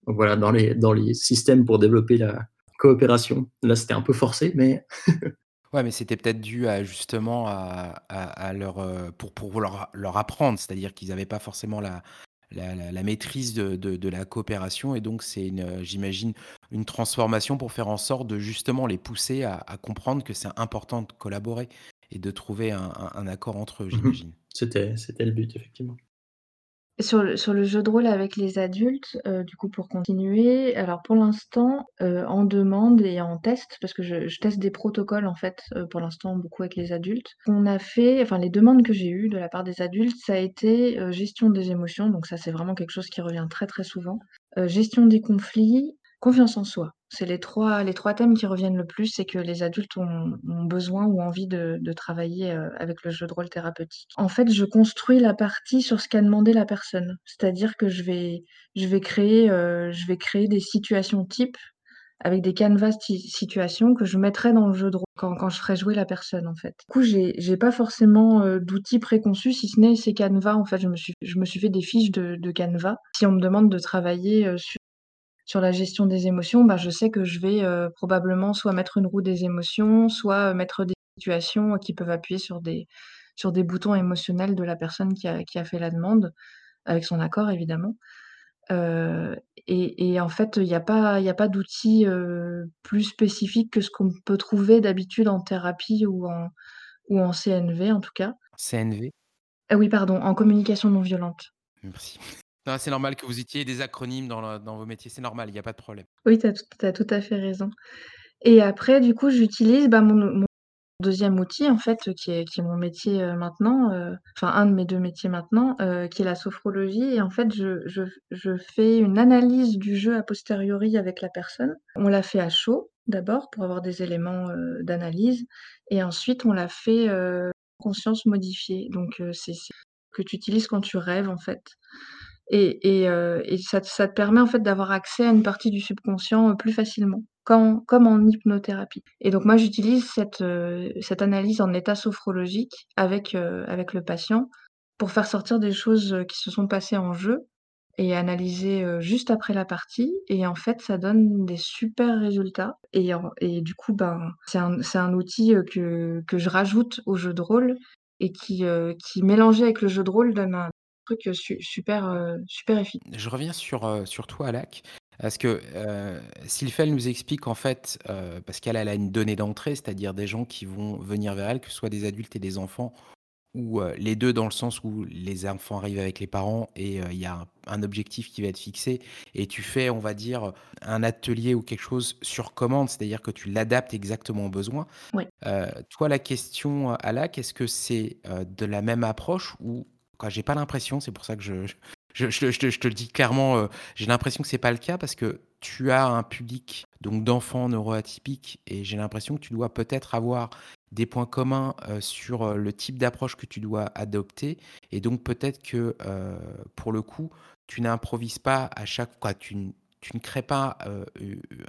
S3: Donc voilà, dans les dans les systèmes pour développer la coopération, là c'était un peu forcé, mais
S1: Ouais, mais c'était peut-être dû à justement à leur, heu, pour pour leur leur apprendre, c'est-à-dire qu'ils avaient pas forcément la la la la maîtrise de de de la coopération et donc c'est une, heu, j'imagine, une transformation pour faire en sorte de justement les pousser à à comprendre que c'est important de collaborer et de trouver un un un accord entre eux,
S3: mmh mh.
S1: j'imagine.
S3: C'était c'était le but effectivement.
S2: Sur le jeu de rôle avec les adultes, heu, du coup pour continuer, alors pour l'instant, heu, en demande et en test, parce que je teste des protocoles en fait, heu, pour l'instant beaucoup avec les adultes. On a fait enfin les demandes que j'ai eues de la part des adultes, ça a été, gestion des émotions, donc ça c'est vraiment quelque chose qui revient très, très souvent. Gestion des conflits, confiance en soi. C'est les 3 les 3 thèmes qui reviennent le plus et que les adultes ont besoin ou envie de travailler, heu, avec le jeu de rôle thérapeutique. En fait, je construis la partie sur ce qu'a demandé la personne. C'est-à-dire que je vais je vais créer, heu, je vais créer des situations types avec des canevas ti situations que je mettrai dans le jeu de rôle quand je ferai jouer la personne, en fait. Du coup, j'ai pas forcément, heu, d'outils préconçus si ce n'est ces canevas, en fait. Je me suis je me suis fait des fiches de de canevas. Si on me demande de travailler, sur sur la gestion des émotions, bah, je sais que je vais, heu, probablement soit mettre une roue des émotions, soit, heu, mettre des situations qui peuvent appuyer sur des sur des boutons émotionnels de la personne qui a qui a fait la demande, avec son accord évidemment. Et et en fait, il y a pas y a pas d'outils, heu, plus spécifiques que ce qu'on peut trouver d'habitude en thérapie ou en ou en CNV en tout cas.
S1: CNV?
S2: Ah oui pardon, en communication non violente.
S1: Merci. C'est normal que vous utilisiez des acronymes dans vos métiers, c'est normal, il y a pas de problème.
S2: Oui, tu as tout à fait raison. Et après du coup j'utilise, bah, mon Deuxième outil en fait, qui est qui est mon métier, heu, maintenant, heu, enfin un de mes 2 métiers maintenant, qui est la sophrologie. Et en fait je fais une analyse du jeu a posteriori avec la personne. On l'a fait à chaud d'abord pour avoir des éléments, d'analyse. Et ensuite on l'a fait, heu, conscience modifiée. Donc c'est c'est que tu utilises quand tu rêves en fait et et heu et ça ça te permet en fait d'avoir accès à une partie du subconscient, heu, plus facilement, quand comme en hypnothérapie. Et donc moi j'utilise cette, heu, cette analyse en état sophrologique avec, heu, avec le patient pour faire sortir des choses, heu, qui se sont passées en jeu et analyser, heu, juste après la partie. Et en fait ça donne des super résultats. Et et du coup, ben, c'est un un outil, que que je rajoute au jeu de rôle et qui, qui mélangé avec le jeu de rôle donne un truc, su super, super efficace.
S1: Je reviens sur, sur toi, Alak, parce que, heu, Sylphelle nous explique en fait, heu, parce qu'elle, elle a une donnée d'entrée, c'est-à-dire des gens qui vont venir vers elle, que ce soit des adultes et des enfants ou les deux dans le sens où les enfants arrivent avec les parents et il y a un, un, objectif qui va être fixé et tu fais, on va dire, un atelier ou quelque chose sur commande, c'est-à-dire que tu l'adaptes exactement aux besoins.
S2: Oui.
S1: toi, la question, Alak, est-ce que c'est de la même approche ou j'ai pas l'impression, c'est pour ça que je, te le dis clairement, j'ai l'impression que c'est pas le cas parce que tu as un public donc d'enfants neuroatypiques et j'ai l'impression que tu dois peut-être avoir des points communs sur le type d'approche que tu dois adopter. Et donc peut-être que pour le coup, tu n'improvises pas à chaque fois, tu, tu ne crées pas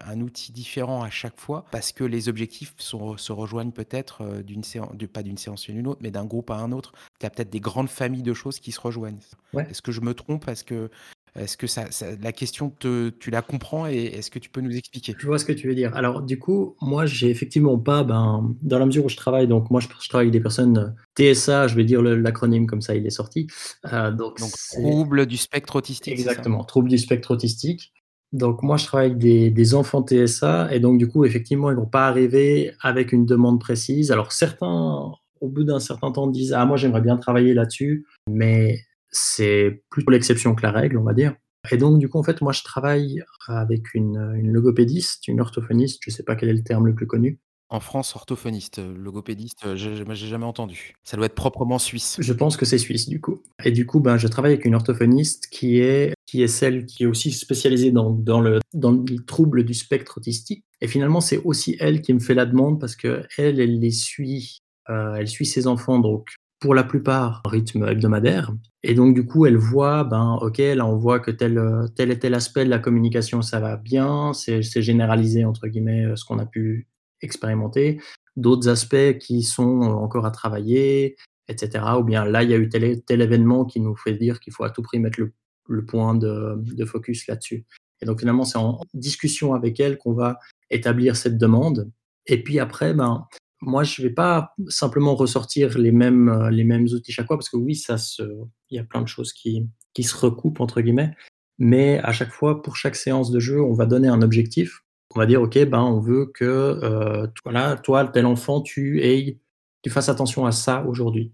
S1: un outil différent à chaque fois parce que les objectifs se rejoignent peut-être d'une séance, pas d'une séance à une autre, mais d'un groupe à un autre. Tu as peut-être des grandes familles de choses qui se rejoignent. Est-ce que je me trompe? Est-ce que est-ce que ça, la question, te, tu la comprends et est-ce que tu peux nous expliquer?
S3: Je vois ce que tu veux dire. Alors, du coup, moi, j'ai effectivement pas, ben, dans la mesure où je travaille, donc moi, je, travaille avec des personnes TSA, je vais dire l'acronyme comme ça, il est sorti.
S1: Euh, donc, trouble du spectre autistique.
S3: Exactement, trouble du spectre autistique. Donc, moi, je travaille avec des, des, enfants TSA et donc, du coup, effectivement, ils vont pas arriver avec une demande précise. Alors, certains, au bout d'un certain temps, disent Ah, moi, j'aimerais bien travailler là-dessus, mais c'est plutôt l'exception que la règle, on va dire. Et donc, du coup, en fait, moi, je travaille avec une, une logopédiste, une orthophoniste, je ne sais pas quel est le terme le plus connu.
S1: En France, orthophoniste, logopédiste, j'ai jamais entendu. Ça doit être proprement suisse.
S3: Je pense que c'est suisse, du coup. Et du coup, ben, je travaille avec une orthophoniste qui est, qui est celle qui est aussi spécialisée dans, dans, le, dans le trouble du spectre autistique. Et finalement, c'est aussi elle qui me fait la demande parce que elle, elle les suit, euh, elle suit ses enfants donc pour la plupart rythme hebdomadaire. Et donc, du coup, elle voit, ben, OK, là, on voit que tel, tel et tel aspect de la communication, ça va bien, c'est généralisé, entre guillemets, ce qu'on a pu expérimenter. D'autres aspects qui sont encore à travailler, etc. Ou bien là, il y a eu tel, tel événement qui nous fait dire qu'il faut à tout prix mettre le, le point de, focus là-dessus. Et donc, finalement, c'est en discussion avec elle qu'on va établir cette demande. Et puis après, ben, moi, je ne vais pas simplement ressortir les mêmes, euh, les mêmes outils chaque fois, parce que oui, il y a plein de choses qui, qui se recoupent, entre guillemets. Mais à chaque fois, pour chaque séance de jeu, on va donner un objectif. On va dire, OK, ben, on veut que euh, voilà, toi, tel enfant, tu, aies, tu fasses attention à ça aujourd'hui.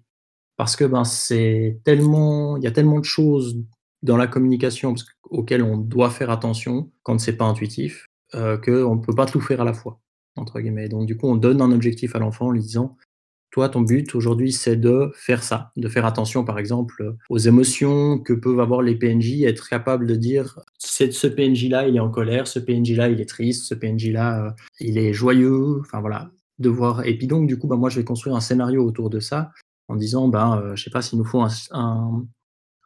S3: Parce que ben, c'est tellement, il y a tellement de choses dans la communication auxquelles on doit faire attention quand c'est pas intuitif, euh, qu'on ne peut pas tout faire à la fois entre guillemets. Donc du coup, on donne un objectif à l'enfant en lui disant toi, ton but aujourd'hui, c'est de faire ça, de faire attention, par exemple, aux émotions que peuvent avoir les PNJ, être capable de dire, ce PNJ-là, il est en colère, ce PNJ-là, il est triste, ce PNJ-là, euh, il est joyeux, enfin voilà, de voir. Et puis donc, du coup, bah, moi, je vais construire un scénario autour de ça, en disant, ben, euh, je sais pas s'il nous faut un,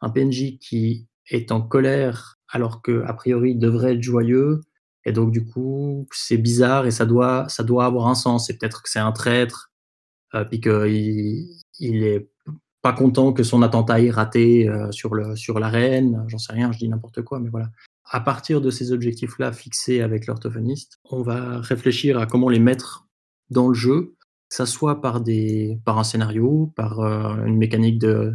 S3: un, PNJ qui est en colère alors que a priori il devrait être joyeux, et donc, du coup, c'est bizarre et ça doit, ça doit avoir un sens. C'est peut-être que c'est un traître, euh, puis qu'il il est pas content que son attentat ait raté euh, sur, le, sur la reine. J'en sais rien, je dis n'importe quoi, mais voilà. À partir de ces objectifs-là fixés avec l'orthophoniste, on va réfléchir à comment les mettre dans le jeu, que ça soit par, des, par un scénario, par euh, une mécanique de,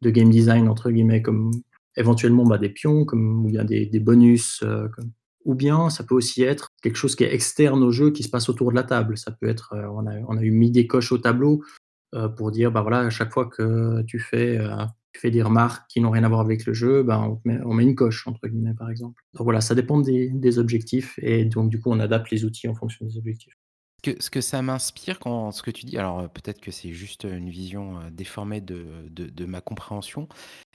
S3: de game design, entre guillemets, comme éventuellement bah, des pions, ou bien des, bonus, euh, ou bien ça peut aussi être quelque chose qui est externe au jeu qui se passe autour de la table. Ça peut être, euh, on, a, eu mis des coches au tableau euh, pour dire, bah voilà, à chaque fois que tu fais, des remarques qui n'ont rien à voir avec le jeu, bah, on, met, une coche, entre guillemets, par exemple. Donc voilà, ça dépend des, objectifs et donc du coup, on adapte les outils en fonction des objectifs.
S1: Que, ce que ça m'inspire quand ce que tu dis, alors peut-être que c'est juste une vision déformée de ma compréhension,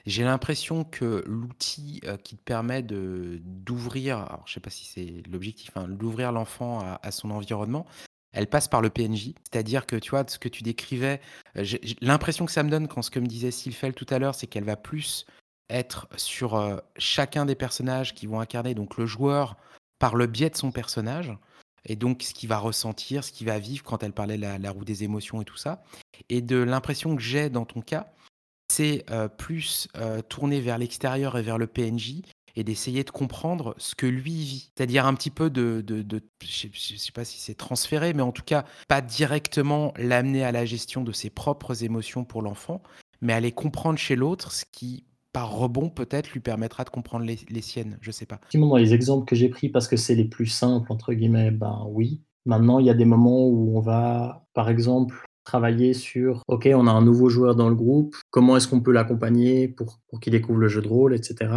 S1: j'ai l'impression que l'outil, qui te permet de d'ouvrir, alors je sais pas si c'est l'objectif, hein, d'ouvrir l'enfant à son environnement, elle passe par le PNJ. C'est-à-dire que, tu vois, ce que tu décrivais, j'ai l'impression que ça me donne quand ce que me disait Sylphel tout à l'heure, c'est qu'elle va plus être sur, chacun des personnages qui vont incarner donc le joueur par le biais de son personnage et donc ce qu'il va ressentir, ce qu'il va vivre quand elle parlait la la roue des émotions et tout ça et de l'impression que j'ai dans ton cas, c'est plus tourner vers l'extérieur et vers le PNJ et d'essayer de comprendre ce que lui vit. C'est-à-dire un petit peu de, je ne sais pas si c'est transféré, mais en tout cas, pas directement l'amener à la gestion de ses propres émotions pour l'enfant, mais aller comprendre chez l'autre ce qui, par rebond, peut-être lui permettra de comprendre les, les siennes. Je ne sais pas.
S3: Dans les exemples que j'ai pris, parce que c'est les plus simples, entre guillemets, ben oui. Maintenant, il y a des moments où on va, par exemple, travailler sur, OK, on a un nouveau joueur dans le groupe, comment est-ce qu'on peut l'accompagner pour, pour qu'il découvre le jeu de rôle, etc.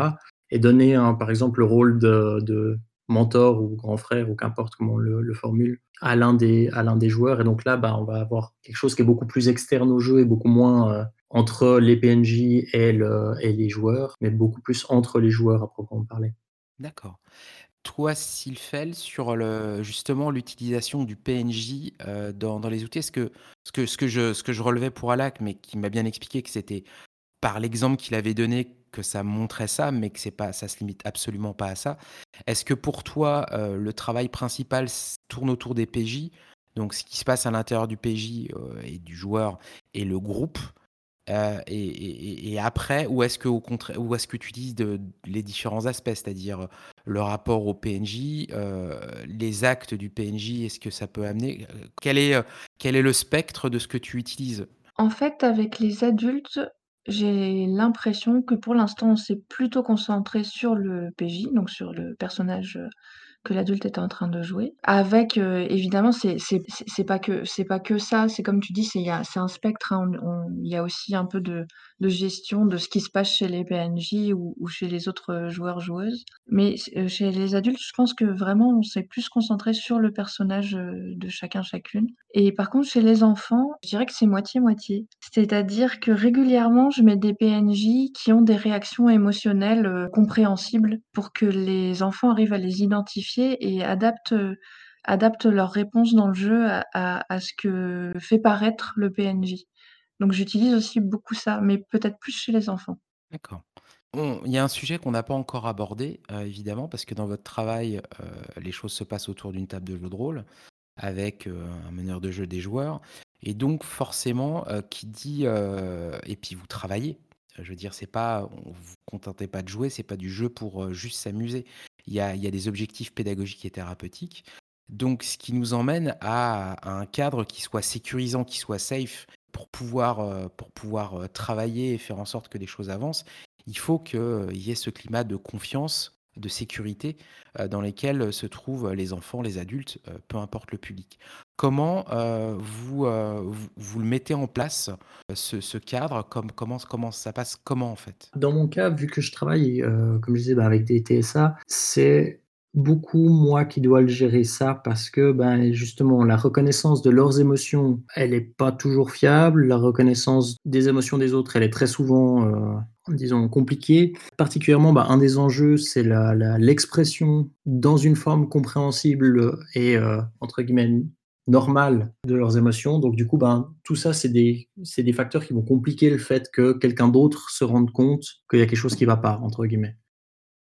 S3: Et donner, par exemple, le rôle de, mentor ou grand frère ou qu'importe comment on le, le, formule à l'un des, joueurs. Et donc là, bah, on va avoir quelque chose qui est beaucoup plus externe au jeu et beaucoup moins euh, entre les PNJ et, et les joueurs, mais beaucoup plus entre les joueurs à proprement parler.
S1: D'accord. Toi, Silfel, sur le, justement l'utilisation du PNJ euh, dans, dans, les outils, est-ce que, ce, que, ce, que je, ce que je relevais pour Alak, mais qui m'a bien expliqué que c'était par l'exemple qu'il avait donné que ça montrait ça, mais que c'est pas, ça se limite absolument pas à ça. Est-ce que pour toi, euh, le travail principal tourne autour des PJ, donc ce qui se passe à l'intérieur du PJ euh, et du joueur et le groupe, euh, et, après, où est-ce que est-ce que tu de, les différents aspects, c'est-à-dire le rapport au PNJ, euh, les actes du PNJ, est-ce que ça peut amener quel est, quel est le spectre de ce que tu utilises?
S2: En fait, avec les adultes, j'ai l'impression que pour l'instant, on s'est plutôt concentré sur le PJ, donc sur le personnage que l'adulte était en train de jouer. Avec euh, évidemment, c'est pas que c'est pas que ça. C'est comme tu dis, c'est un spectre. Hein, il y a aussi un peu de de gestion de ce qui se passe chez les PNJ ou, chez les autres joueurs joueuses. Mais euh, chez les adultes, je pense que vraiment, on s'est plus concentré sur le personnage euh, de chacun chacune. Et par contre, chez les enfants, je dirais que c'est moitié moitié. C'est-à-dire que régulièrement, je mets des PNJ qui ont des réactions émotionnelles euh, compréhensibles pour que les enfants arrivent à les identifier et adaptent, adaptent leurs réponses dans le jeu à, à, à ce que fait paraître le PNJ. Donc j'utilise aussi beaucoup ça, mais peut-être plus chez les enfants.
S1: D'accord. Il y a un sujet qu'on n'a pas encore abordé, euh, évidemment, parce que dans votre travail, euh, les choses se passent autour d'une table de jeu de rôle, avec euh, un meneur de jeu des joueurs. Et donc, forcément, qui dit. et puis, vous travaillez. Je veux dire, c'est pas. Vous vous contentez pas de jouer, c'est pas du jeu pour juste s'amuser il y a, des objectifs pédagogiques et thérapeutiques. Donc, ce qui nous emmène à, un cadre qui soit sécurisant, qui soit safe pour pouvoir, euh, pour pouvoir euh, travailler et faire en sorte que les choses avancent. Il faut qu'il y ait ce climat de confiance, de sécurité euh, dans lequel se trouvent les enfants, les adultes, peu importe le public. Comment vous, vous, le mettez en place, ce, cadre? Comme, comment, comment ça passe? Comment en fait?
S3: Dans mon cas, vu que je travaille, comme je disais, bah, avec des TSA, c'est beaucoup moi qui dois le gérer ça parce que ben, justement la reconnaissance de leurs émotions, elle n'est pas toujours fiable. La reconnaissance des émotions des autres, elle est très souvent disons, compliquée. Particulièrement, bah, un des enjeux, c'est l'expression dans une forme compréhensible et, entre guillemets, normale de leurs émotions. Donc du coup, ben, tout ça, c'est des, des facteurs qui vont compliquer le fait que quelqu'un d'autre se rende compte qu'il y a quelque chose qui va pas, entre guillemets.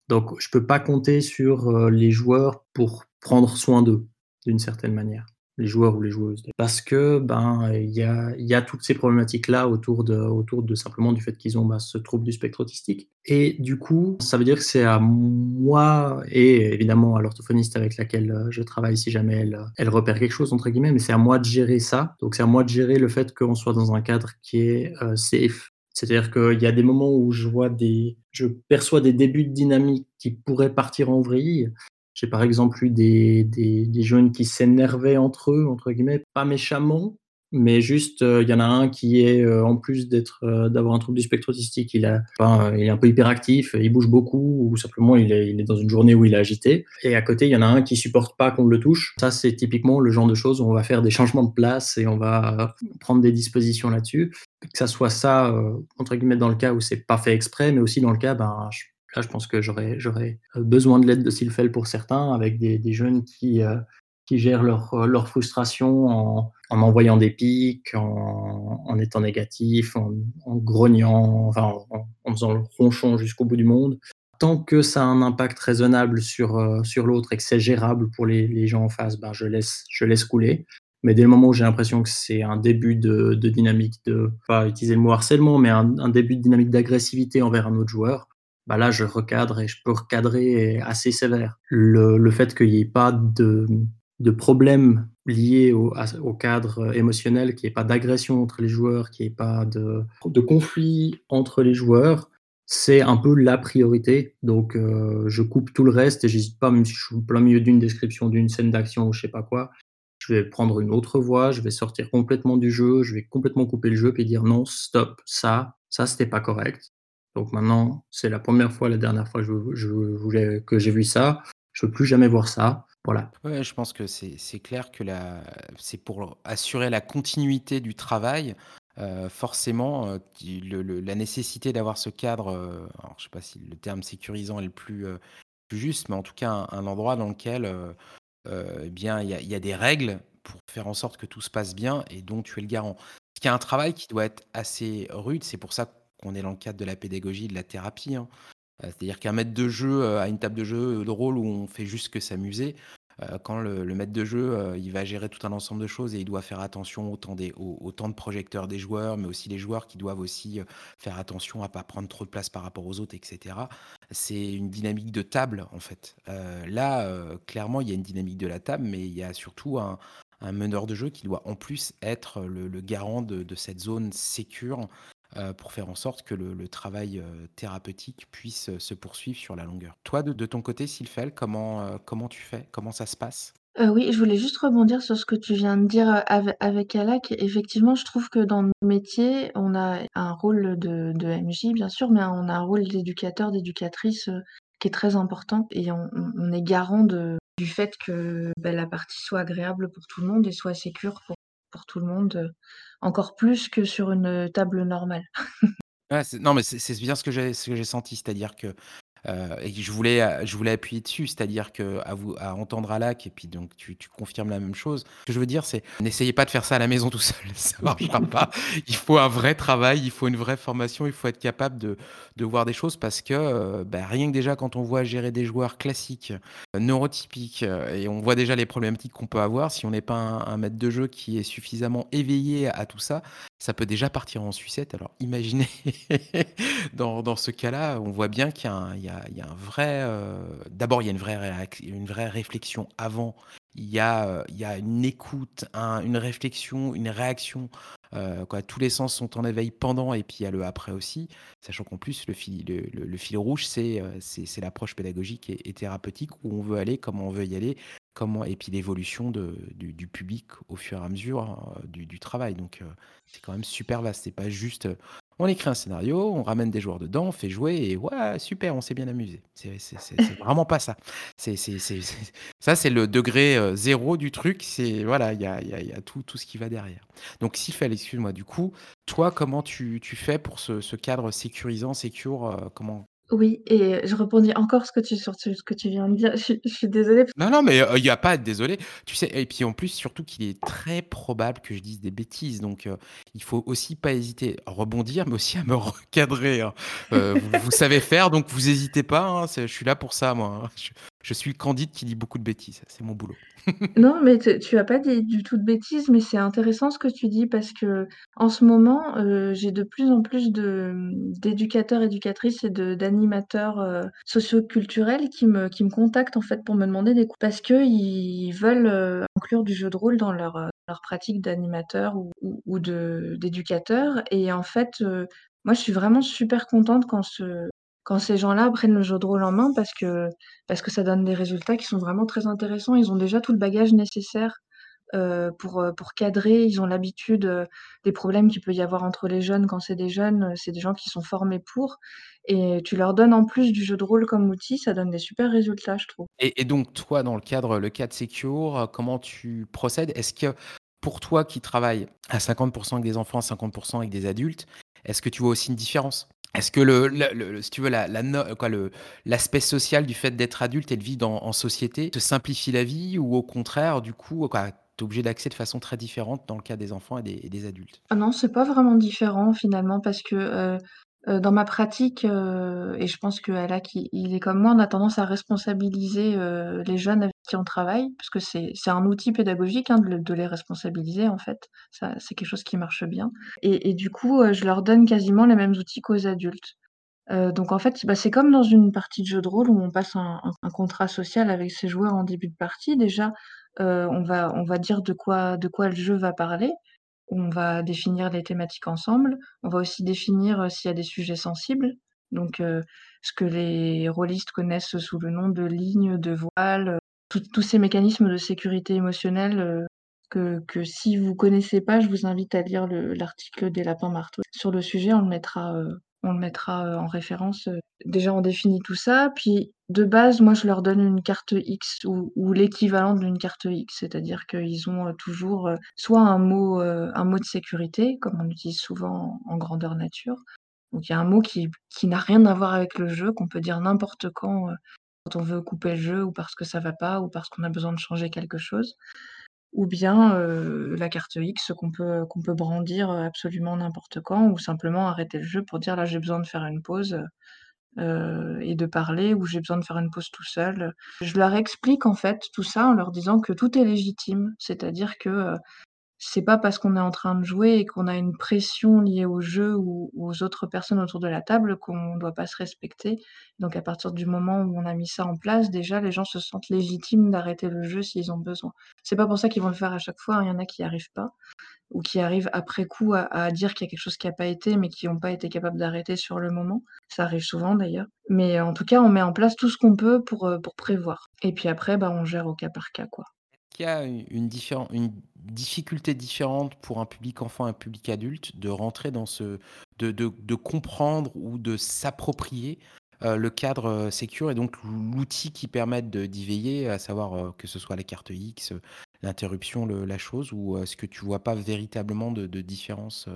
S3: Donc je ne peux pas compter sur euh, les joueurs pour prendre soin d'eux, d'une certaine manière les joueurs ou les joueuses. Parce que ben il y a, y a, toutes ces problématiques là autour de, autour de simplement du fait qu'ils ont ben, ce trouble du spectre autistique. Et du coup, ça veut dire que c'est à moi et évidemment à l'orthophoniste avec laquelle euh, je travaille si jamais elle, elle repère quelque chose entre guillemets, mais c'est à moi de gérer ça. Donc c'est à moi de gérer le fait qu'on soit dans un cadre qui est euh, safe. C'est-à-dire qu'il y a des moments où je vois des, je perçois des débuts de dynamique qui pourraient partir en vrille, j'ai par exemple eu des, des, jeunes qui s'énervaient entre eux, entre guillemets, pas méchamment, mais juste euh, il y en a un qui est euh, en plus d'être euh, d'avoir un trouble du spectre autistique, il, a, il est un peu hyperactif, il bouge beaucoup ou simplement il est, il est dans une journée où il est agité. Et à côté il y en a un qui supporte pas qu'on le touche. Ça c'est typiquement le genre de choses où on va faire des changements de place et on va prendre des dispositions là-dessus. Que ça soit ça entre guillemets dans le cas où c'est pas fait exprès, mais aussi dans le cas ben je Là, je pense que j'aurais, euh, besoin de l'aide de Silfel pour certains, avec des, jeunes qui, euh, qui gèrent leur, euh, frustration en, en, envoyant des pics, en, étant négatif, en, grognant, enfin, en, faisant le ronchon jusqu'au bout du monde. Tant que ça a un impact raisonnable sur, l'autre et que c'est gérable pour les, gens en face, ben je laisse couler. Mais dès le moment où j'ai l'impression que c'est un début de, dynamique de, pas utiliser le mot harcèlement, mais un, début de dynamique d'agressivité envers un autre joueur, bah là, je recadre et je peux recadrer assez sévère. Le, fait qu'il n'y ait pas de, de problème lié au, cadre émotionnel, qu'il n'y ait pas d'agression entre les joueurs, qu'il n'y ait pas de, de conflit entre les joueurs, c'est un peu la priorité. Donc, euh, je coupe tout le reste et j'hésite pas, même si je suis plein milieu d'une description d'une scène d'action ou je sais pas quoi, vais prendre une autre voie, je vais sortir complètement du jeu, je vais complètement couper le jeu, puis dire: «Non, stop, ça, ça c'était pas correct. Donc maintenant, c'est la première fois, la dernière fois que je je voulais que j'ai vu ça, je veux plus jamais voir ça». Voilà.
S1: Ouais, je pense que c'est clair que c'est pour assurer la continuité du travail, heu, forcément, le la nécessité d'avoir ce cadre, alors je sais pas si le terme sécurisant est le plus, juste, mais en tout cas un endroit dans lequel, heu, eh bien il y a des règles pour faire en sorte que tout se passe bien et dont tu es le garant. Ce qui est un travail qui doit être assez rude, c'est pour ça qu'on est dans le cadre de la pédagogie, de la thérapie, hein. Heu, c'est-à-dire qu'un maître de jeu, à une table de jeu, de rôle où on fait juste que s'amuser, heu, quand le maître de jeu, heu, il va gérer tout un ensemble de choses et il doit faire attention au temps de projecteur des joueurs, mais aussi les joueurs qui doivent aussi, heu, faire attention à pas prendre trop de place par rapport aux autres et cetera. C'est une dynamique de table, en fait. Là, clairement, il y a une dynamique de la table, mais il y a surtout un meneur de jeu qui doit en plus être le le garant de de cette zone sécure heu, pour faire en sorte que le travail, heu, thérapeutique puisse, heu, se poursuivre sur la longueur. Toi, de ton côté, Sylphel, comment, comment tu fais? Comment ça se passe?
S2: Oui, je voulais juste rebondir sur ce que tu viens de dire, avec Alak. Effectivement, je trouve que dans nos métiers, on a un rôle de MJ, bien sûr, mais on a un rôle d'éducateur, d'éducatrice, qui est très important et on est garant du fait que, bah, la partie soit agréable pour tout le monde et soit sécure pour pour tout le monde, heu, encore plus que sur une, table normale.
S1: Non, mais c'est bien ce que j'ai ce que j'ai senti, c'est-à-dire que Heu et je voulais, heu, je voulais appuyer dessus, c'est-à-dire qu'à vous à entendre Alak et puis donc tu tu confirmes la même chose. Ce que je veux dire, c'est n'essayez pas de faire ça à la maison tout seul, ça marchera pas. Il faut un vrai travail, il faut une vraie formation, il faut être capable de de voir des choses parce que, heu, bah, rien que déjà quand on voit gérer des joueurs classiques, heu, neurotypiques, heu et on voit déjà les problématiques qu'on peut avoir, si on n'est pas un un maître de jeu qui est suffisamment éveillé à tout ça, ça peut déjà partir en sucette. Alors imaginez dans dans ce cas-là, on voit bien qu'il y a un vrai, heu d'abord, il y a une vraie une vraie réflexion avant. Il y a, il y a une écoute, un une réflexion, une réaction, quoi. Tous les sens sont en éveil pendant et puis il y a le après aussi. Sachant qu'en plus le fil le fil rouge, c'est c'est l'approche pédagogique et et thérapeutique où on veut aller, comment on veut y aller, comment et puis l'évolution de du public au fur et à mesure, heu, du travail. Donc, heu, c'est quand même super vaste. C'est pas juste, on écrit un scénario, on ramène des joueurs dedans, on fait jouer et ouais, super, on s'est bien amusé. C'est vraiment pas ça. C'est ça, c'est le degré, 0 du truc, c'est voilà, il y a y a tout tout ce qui va derrière. Donc Sifel, excuse-moi, du coup, toi, comment tu tu fais pour ce cadre sécurisant, secure, heu, comment
S2: Oui et je rebondis encore ce que tu sur ce que tu viens de dire. Je suis désolée
S1: Non, non, mais, heu, il y a pas à être désolé. Tu sais et puis en plus, surtout qu'il est très probable que je dise des bêtises, donc heu, il faut aussi pas hésiter à rebondir, mais aussi à me recadrer, hein. Heu, vous savez faire, donc vous hésitez pas, hein, je suis là pour ça moi, hein. Je suis Candide qui dit beaucoup de bêtises, c'est mon boulot.
S2: Non, mais tu tu as pas dit du tout de bêtises, mais c'est intéressant ce que tu dis parce qu'en ce moment, heu, j'ai de plus en plus d'éducateurs, éducatrices et d'animateurs, heu, socioculturels qui me qui me contactent, en fait, pour me demander des cours parce qu'ils veulent, heu, inclure du jeu de rôle dans leur, leur pratique d'animateur ou ou ou d'éducateur et en fait, moi, je suis vraiment super contente quand ce quand ces gens-là prennent le jeu de rôle en main parce que parce que ça donne des résultats qui sont vraiment très intéressants. Ils ont déjà tout le bagage nécessaire, heu, pour, heu, pour cadrer. Ils ont l'habitude, heu, des problèmes qu'il peut y avoir entre les jeunes quand c'est des jeunes, c'est des gens qui sont formés pour et tu leur donnes en plus du jeu de rôle comme outil, ça donne des super résultats, je trouve.
S1: Et donc toi, dans le cadre le cadre Secure, comment tu procèdes? Est-ce que pour toi qui travailles à 50% avec des enfants, 50% avec des adultes, est-ce que tu vois aussi une différence? Est-ce que le l'aspect social du fait d'être adulte et de vivre en société te simplifie la vie ou au contraire du coup, quoi, obligé d'accéder de façon très différente dans le cas des enfants et des adultes?
S2: Ah non, c'est pas vraiment différent finalement parce que, heu heu, dans ma pratique, heu et je pense qu'Alak il est comme moi, on a tendance à responsabiliser, heu, les jeunes avec qui on travaille parce que c'est un outil pédagogique, hein, de le de les responsabiliser en fait. C'est quelque chose qui marche bien et du coup, je leur donne quasiment les mêmes outils qu'aux adultes. Donc en fait, bah, c'est comme dans une partie de jeu de rôle où on passe un un contrat social avec ses joueurs en début de partie. Déjà, on va on va dire de quoi de quoi le jeu va parler. On va définir les thématiques ensemble. On va aussi définir, heu, s'il y a des sujets sensibles, donc heu, ce que les rôlistes connaissent sous le nom de lignes, de voiles, heu, tous ces mécanismes de sécurité émotionnelle, que si vous connaissez pas, je vous invite à lire le l'article des lapins marteaux sur le sujet. On le mettra, on le mettra, en référence. Déjà, on définit tout ça, puis de base, moi, je leur donne une carte X ou l'équivalent d'une carte X. C'est-à-dire qu'ils ont, toujours, soit un mot, un mot de sécurité, comme on utilise souvent en grandeur nature. Donc il y a un mot qui qui n'a rien à voir avec le jeu, qu'on peut dire n'importe quand, quand on veut couper le jeu ou parce que ça va pas ou parce qu'on a besoin de changer quelque chose. Ou bien, la carte X qu'on peut peut brandir, absolument n'importe quand ou simplement arrêter le jeu pour dire: «Là, j'ai besoin de faire une pause, et de parler» ou «J'ai besoin de faire une pause tout seul». Je leur explique, en fait, tout ça en leur disant que tout est légitime. C'est-à-dire que, c'est pas parce qu'on est en train de jouer et qu'on a une pression liée au jeu ou aux autres personnes autour de la table qu'on doit pas se respecter. Donc à partir du moment où on a mis ça en place, déjà, les gens se sentent légitimes d'arrêter le jeu s'ils ont besoin. C'est pas pour ça qu'ils vont le faire à chaque fois, hein. Il y en a qui y arrivent pas ou qui arrivent après coup à dire qu'il y a quelque chose qui a pas été, mais qui ont pas été capables d'arrêter sur le moment. Ça arrive souvent d'ailleurs. Mais en tout cas, on met en place tout ce qu'on peut pour, heu, pour prévoir et puis après, bah, on gère au cas par cas, quoi.
S1: Y a une différen une difficulté différente pour un public enfant un public adulte de rentrer dans ce de comprendre ou de s'approprier, heu, le cadre, sécure et donc l'outil qui permette de d'y veiller, à savoir, heu, que ce soit la carte X, l'interruption, la chose ou est-ce que tu vois pas véritablement de différence,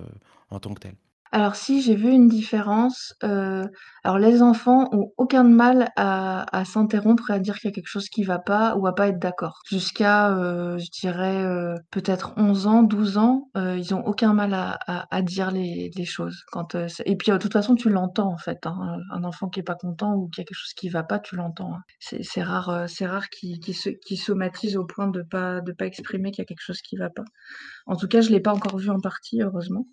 S1: en tant que telle?
S2: Alors si, j'ai vu une différence, heu, alors les enfants ont aucun mal à s'interrompre et à dire qu'il y a quelque chose qui va pas ou à pas être d'accord. Jusqu'à, heu, je dirais, heu, peut-être 11 ans, 12 ans, ils ont aucun mal à dire les choses et puis, de toute façon, tu l'entends, en fait, hein, un enfant qui est pas content ou qui a quelque chose qui va pas, tu l'entends, hein. C'est rare, heu, c'est rare qu'il qu'il se qu'il somatise au point de pas pas exprimer qu'il y a quelque chose qui va pas. En tout cas, je l'ai pas encore vu en partie, heureusement,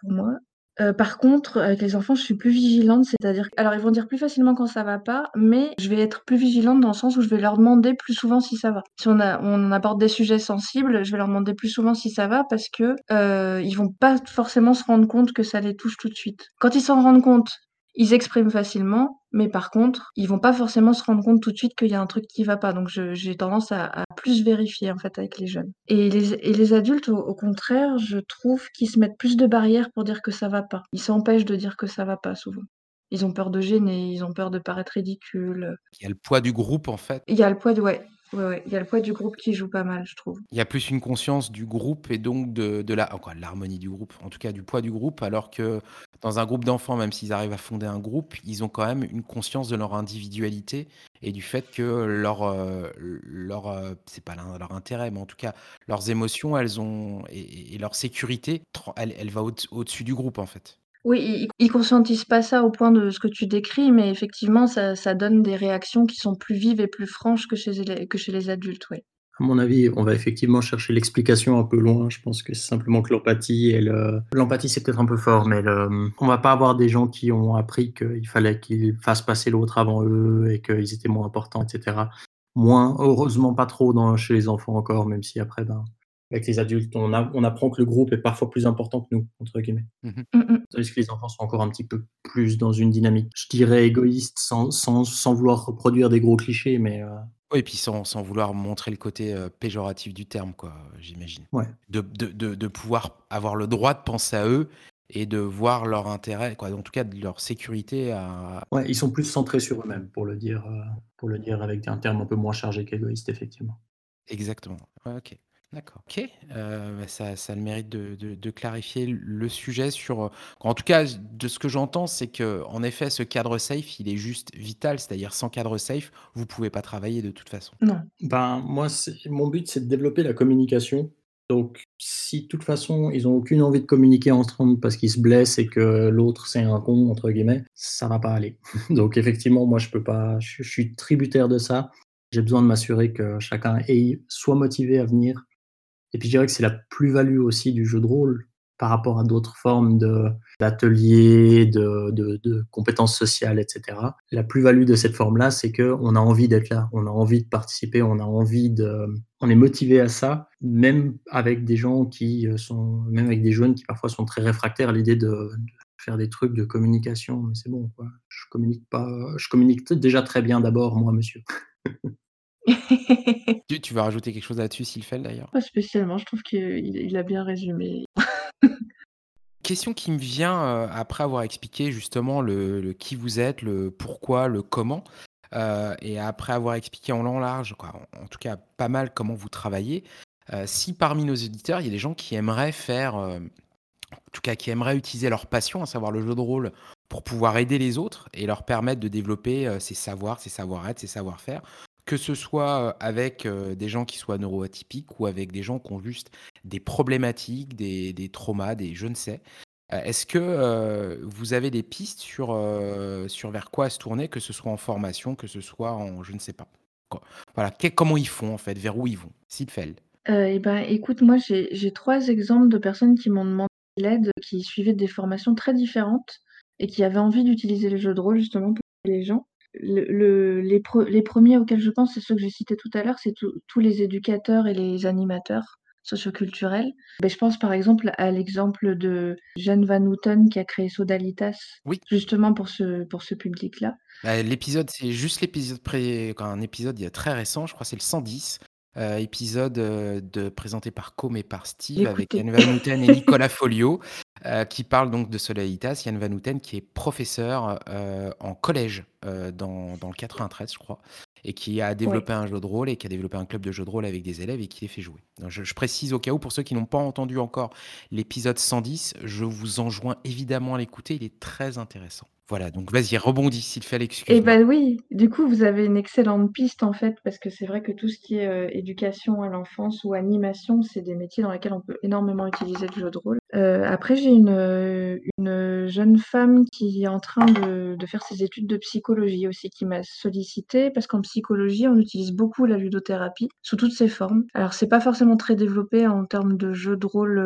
S2: pour moi. Heu, par contre, avec les enfants, je suis plus vigilante, c'est-à-dire alors ils vont dire plus facilement quand ça va pas, mais je vais être plus vigilante dans le sens où je vais leur demander plus souvent si ça va. Si on a on aborde des sujets sensibles, je vais leur demander plus souvent si ça va parce que, heu, ils vont pas forcément se rendre compte que ça les touche tout de suite. Quand ils s'en rendent compte, ils expriment facilement, mais par contre, ils vont pas forcément se rendre compte tout de suite qu'il y a un truc qui va pas. Donc j'ai tendance à à plus vérifier, en fait, avec les jeunes et les et les adultes, au au contraire, je trouve qu'ils se mettent plus de barrières pour dire que ça va pas. Ils s'empêchent de dire que ça va pas souvent. Ils ont peur de gêner, ils ont peur de paraître ridicules, heu
S1: Il y a le poids du groupe, en fait.
S2: Il y a le poids de ouais, ouais, il y a le poids du groupe qui joue pas mal, je trouve.
S1: Il y a plus une conscience du groupe et donc de la quoi, l'harmonie du groupe, en tout cas du poids du groupe, alors que dans un groupe d'enfants, même s'ils arrivent à fonder un groupe, ils ont quand même une conscience de leur individualité et du fait que leur, heu, leur, heu, c'est pas leur intérêt, mais en tout cas, leurs émotions, elles ont et leur sécurité elle va au-de au-dessus du groupe, en fait.
S2: Oui, ils ils conscientisent pas ça au point de ce que tu décris, mais effectivement, ça donne des réactions qui sont plus vives et plus franches que chez les adultes, oui.
S3: À mon avis, on va effectivement chercher l'explication un peu loin. Je pense que c'est simplement que l'empathie l'empathie, c'est peut-être un peu fort, mais le, on va pas avoir des gens qui ont appris qu'il fallait qu'ils fassent passer l'autre avant eux et qu'ils étaient moins importants et cetera. Moins, heureusement pas trop chez les enfants encore, même si après, ben, avec les adultes, on a on apprend que le groupe est parfois «plus important que nous» entre guillemets.
S1: Mmh mh.
S2: Mmh mh.
S3: Tandis que les enfants sont encore un petit peu plus dans une dynamique, je dirais égoïste sans sans sans vouloir reproduire des gros clichés, mais, heu
S1: Oui et puis sans sans vouloir montrer le côté, heu, péjoratif du terme, quoi, j'imagine.
S3: Ouais.
S1: De de de de pouvoir avoir le droit de penser à eux et de voir leur intérêt, quoi, en tout cas de leur sécurité à
S3: Ouais, ils sont plus centrés sur eux-mêmes pour le dire, heu, pour le dire avec un terme un peu moins chargé qu'égoïste, effectivement.
S1: Exactement. Ouais, OK. D'accord. OK, heu, bah, ça ça a le mérite de de de clarifier le sujet sur, en tout cas, de ce que j'entends, c'est qu'en effet, ce cadre safe, il est juste vital. C'est-à-dire sans cadre safe, vous pouvez pas travailler de toute façon.
S2: Non.
S3: Ben, moi, c'est mon but, c'est de développer la communication. Donc si de toute façon, ils ont aucune envie de communiquer ensemble parce qu'ils se blessent et que l'autre, c'est un «con» entre guillemets, ça va pas aller. Donc effectivement, moi, je peux pas je je suis tributaire de ça. J'ai besoin de m'assurer que chacun ait soit motivé à venir et puis je dirais que c'est la plus-value aussi du jeu de rôle par rapport à d'autres formes de d'ateliers, de de de compétences sociales et cetera. La plus-value de cette forme-là, c'est qu'on a envie d'être là, on a envie de participer, on a envie de on est motivé à ça, même avec des gens qui, heu, sont même avec des jeunes qui parfois sont très réfractaires à l'idée de de faire des trucs de communication. Mais c'est bon je communique pas je communique déjà très bien d'abord moi, monsieur.
S1: Tu tu veux rajouter quelque chose là-dessus, Sylphel, d'ailleurs?
S2: Pas spécialement, je trouve qu'il il a bien résumé.
S1: Question qui me vient, heu, après avoir expliqué justement le le qui vous êtes, le pourquoi, le comment, heu et après avoir expliqué en long, large, quoi, en en tout cas pas mal comment vous travaillez, heu, si parmi nos auditeurs, il y a des gens qui aimeraient faire, en tout cas qui aimeraient utiliser leur passion, à savoir le jeu de rôle, pour pouvoir aider les autres et leur permettre de développer, ces savoirs, ces savoir-être, ces savoir-faire, que ce soit, heu, avec, heu, des gens qui soient neuroatypiques ou avec des gens qui ont juste des problématiques, des des traumas, des je ne sais. Heu, est-ce que, vous avez des pistes sur, sur vers quoi se tourner, que ce soit en formation, que ce soit en je ne sais pas? Voilà, qué comment ils font en fait? Vers où ils vont?
S2: Heu et ben, écoute, moi, j'ai 3 exemples de personnes qui m'ont demandé de l'aide, qui suivaient des formations très différentes et qui avaient envie d'utiliser les jeux de rôle justement pour les gens. Le le les pre les 1 auxquels je pense, c'est ceux que j'ai cités tout à l'heure, c'est tous les éducateurs et les animateurs socioculturels. Beh, je pense par exemple à l'exemple de Jeanne Van Houten qui a créé Sodalitas,
S1: Oui.
S2: justement pour ce pour ce public-là.
S1: Bah, l'épisode, c'est juste l'épisode pré un épisode il y a très récent, je crois c'est le 110, heu, épisode, heu, de présenté par Com et par Steve avec. Yann Van Houten et Nicolas Folio, heu, qui parlent donc de Sodalitas. Yann Van Houten qui est professeur, en collège, dans dans le 93 je crois et qui a
S2: Ouais.
S1: développé un jeu de rôle et qui a développé un club de jeu de rôle avec des élèves et qui les fait jouer. Donc je je précise au cas où pour ceux qui n'ont pas entendu encore l'épisode 110, je vous enjoins évidemment à l'écouter, il est très intéressant. Voilà, donc vas-y rebondis Sylphel,
S2: Et
S1: excuse-moi.
S2: bah, oui, du coup, vous avez une excellente piste en fait, parce que c'est vrai que tout ce qui est, heu, éducation à l'enfance ou animation, c'est des métiers dans lesquels on peut énormément utiliser le jeu de rôle. Heu, après j'ai une, heu, une, jeune femme qui est en train de faire ses études de psychologie aussi, qui m'a sollicitée parce qu'en psychologie, on utilise beaucoup la ludothérapie sous toutes ses formes. Alors c'est pas forcément très développé en termes de jeux de rôle,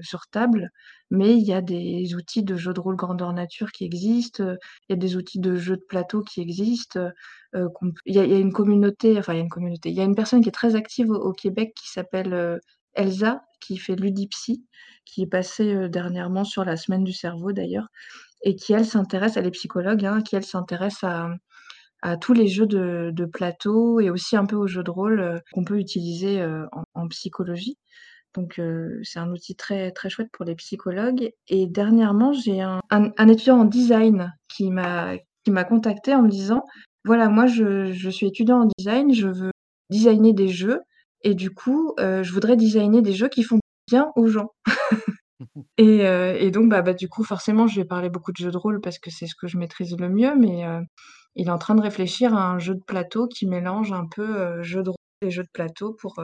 S2: sur table, mais il y a des outils de jeux de rôle grandeur nature qui existent, heu, il y a des outils de jeux de plateau qui existent, qu'on p il y a une communauté, enfin il y a une communauté, il y a une personne qui est très active au Québec qui s'appelle, Elsa, qui fait Ludipsy, qui est passée, dernièrement sur la semaine du cerveau d'ailleurs et qui elle s'intéresse elle est psychologue, hein, qui elle s'intéresse à, tous les jeux de plateau et aussi un peu aux jeux de rôle, qu'on peut utiliser, en psychologie. Donc heu, c'est un outil très, très chouette pour les psychologues. Et dernièrement, j'ai un un un étudiant en design qui m'a qui m'a contacté en me disant: «Voilà, moi je je suis étudiant en design, je veux designer des jeux. Et du coup, heu, je voudrais designer des jeux qui font bien aux gens». Et heu et donc bah bah, du coup, forcément, je ai parlé beaucoup de jeux de rôle parce que c'est ce que je maîtrise le mieux, mais il est en train de réfléchir à un jeu de plateau qui mélange un peu, heu, jeu de rôle et jeu de plateau pour,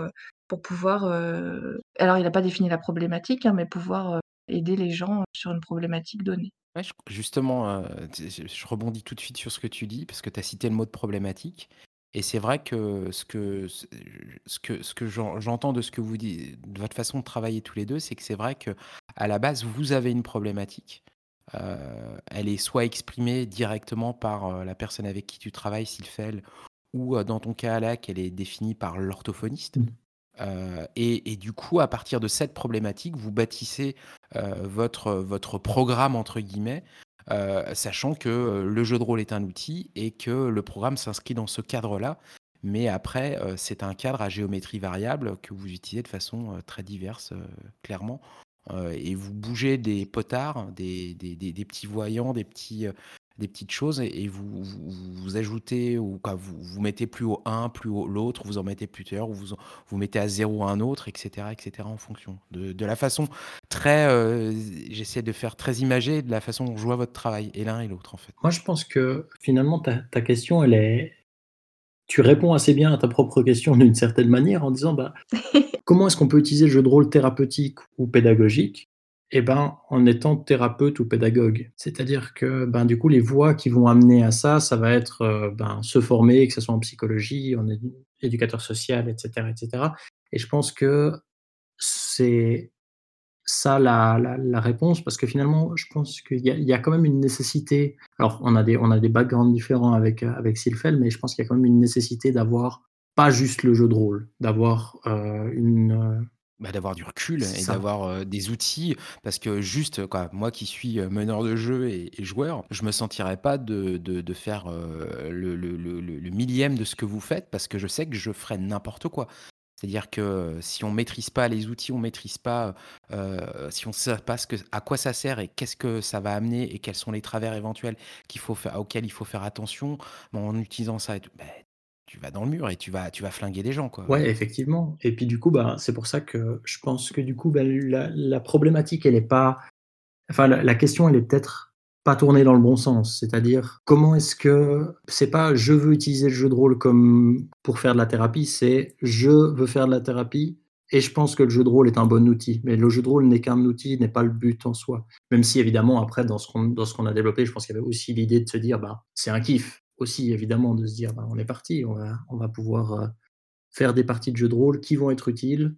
S2: pour pouvoir, heu alors il a pas défini la problématique, hein, mais pouvoir, heu, aider les gens sur une problématique donnée.
S1: Ouais, justement, sais, je rebondis tout de suite sur ce que tu dis, parce que tu as cité le mot de problématique et c'est vrai que ce que ce que ce que j'en j'entends de ce que vous di de votre façon de travailler tous les 2, c'est que c'est vrai qu'à la base, vous avez une problématique. Elle est soit exprimée directement par, la personne avec qui tu travailles, Sylphel, ou, heu, dans ton cas à Lac, elle est définie par l'orthophoniste.
S3: Mmh.
S1: Heu et du coup, à partir de cette problématique, vous bâtissez, heu, votre, votre «programme» entre guillemets, heu, sachant que, le jeu de rôle est un outil et que le programme s'inscrit dans ce cadre-là. Mais après, c'est un cadre à géométrie variable que vous utilisez de façon, très diverse, clairement. Et vous bougez des potards, des des petits voyants, des petits, des petites choses et et vous vous vous ajoutez ou quoi, vous vous mettez plus haut un, plus haut l'autre, vous en mettez plusieurs ou vous en vous mettez à 0 un autre et cetera et cetera en fonction. De de la façon très, heu, j'essaie de faire très imagé de la façon dont je vois votre travail et l'un et l'autre, en fait.
S3: Moi, je pense que finalement ta ta question, elle est tu réponds assez bien à ta propre question d'une certaine manière en disant: «Bah, comment est-ce qu'on peut utiliser le jeu de rôle thérapeutique ou pédagogique?» Et ben, en étant thérapeute ou pédagogue. C'est-à-dire que, ben, du coup, les voies qui vont amener à ça, ça va être, heu, ben, se former, que ce soit en psychologie, en édu éducateur social et cetera et je pense que c'est ça la la la réponse parce que finalement, je pense qu'il y a quand même une nécessité alors on a des on a des backgrounds différents avec, heu, avec mais je pense qu'il y a quand même une nécessité d'avoir pas juste le jeu de rôle, d'avoir, heu, une,
S1: Bah, d'avoir du recul
S3: C'est
S1: et
S3: ça.
S1: d'avoir, heu, des outils parce que juste, quoi, moi qui suis, heu, meneur de jeu et et joueur, je me sentirais pas de de de faire, le le le le le millième de ce que vous faites parce que je sais que je ferais n'importe quoi. C'est-à-dire que, si on maîtrise pas les outils, on maîtrise pas, si on sait pas ce que à quoi ça sert et qu'est-ce que ça va amener et quels sont les travers éventuels qu'il faut faire auxquels il faut faire attention, bah, en utilisant ça et tout, beh, tu vas dans le mur et tu vas tu vas flinguer les gens, quoi.
S3: Ouais, effectivement et puis du coup, bah, c'est pour ça que je pense que du coup, bah, la problématique, elle est pas enfin la la question, elle est peut-être pas tournée dans le bon sens. C'est-à-dire, comment est-ce que c'est pas: «Je veux utiliser le jeu de rôle comme pour faire de la thérapie», c'est: «Je veux faire de la thérapie et je pense que le jeu de rôle est un bon outil». Mais le jeu de rôle n'est qu'un outil, n'est pas le but en soi. Même si évidemment après dans ce qu'on dans ce qu'on a développé, je pense qu'il y avait aussi l'idée de se dire, bah, c'est un kiff aussi évidemment de se dire: «Bah, on est parti, on va on va pouvoir, heu, faire des parties de jeux de rôle qui vont être utiles,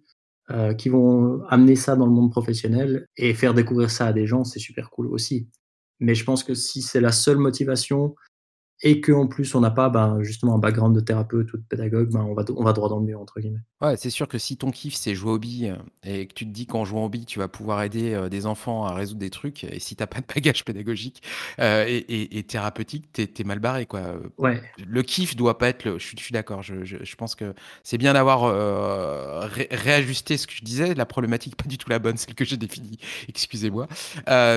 S3: heu, qui vont amener ça dans le monde professionnel et faire découvrir ça à des gens, c'est super cool aussi. Mais je pense que si c'est la seule motivation et qu'en plus on n'a pas, ben, justement un background de thérapeute ou de pédagogue, ben, on va on va «droit dans le mur» entre guillemets.
S1: Ouais, c'est sûr que si ton kiff, c'est jouer aux billes, heu et que tu te dis qu'en jouant aux billes, tu vas pouvoir aider, heu, des enfants à résoudre des trucs et si tu as pas de bagage pédagogique, heu et et et thérapeutique, tu es mal barré, quoi.
S3: Ouais.
S1: Le kiff doit pas être le je suis je suis d'accord, je je je pense que c'est bien d'avoir, ré réajusté ce que je disais. La problématique, pas du tout la bonne, celle que j'ai définie, excusez-moi.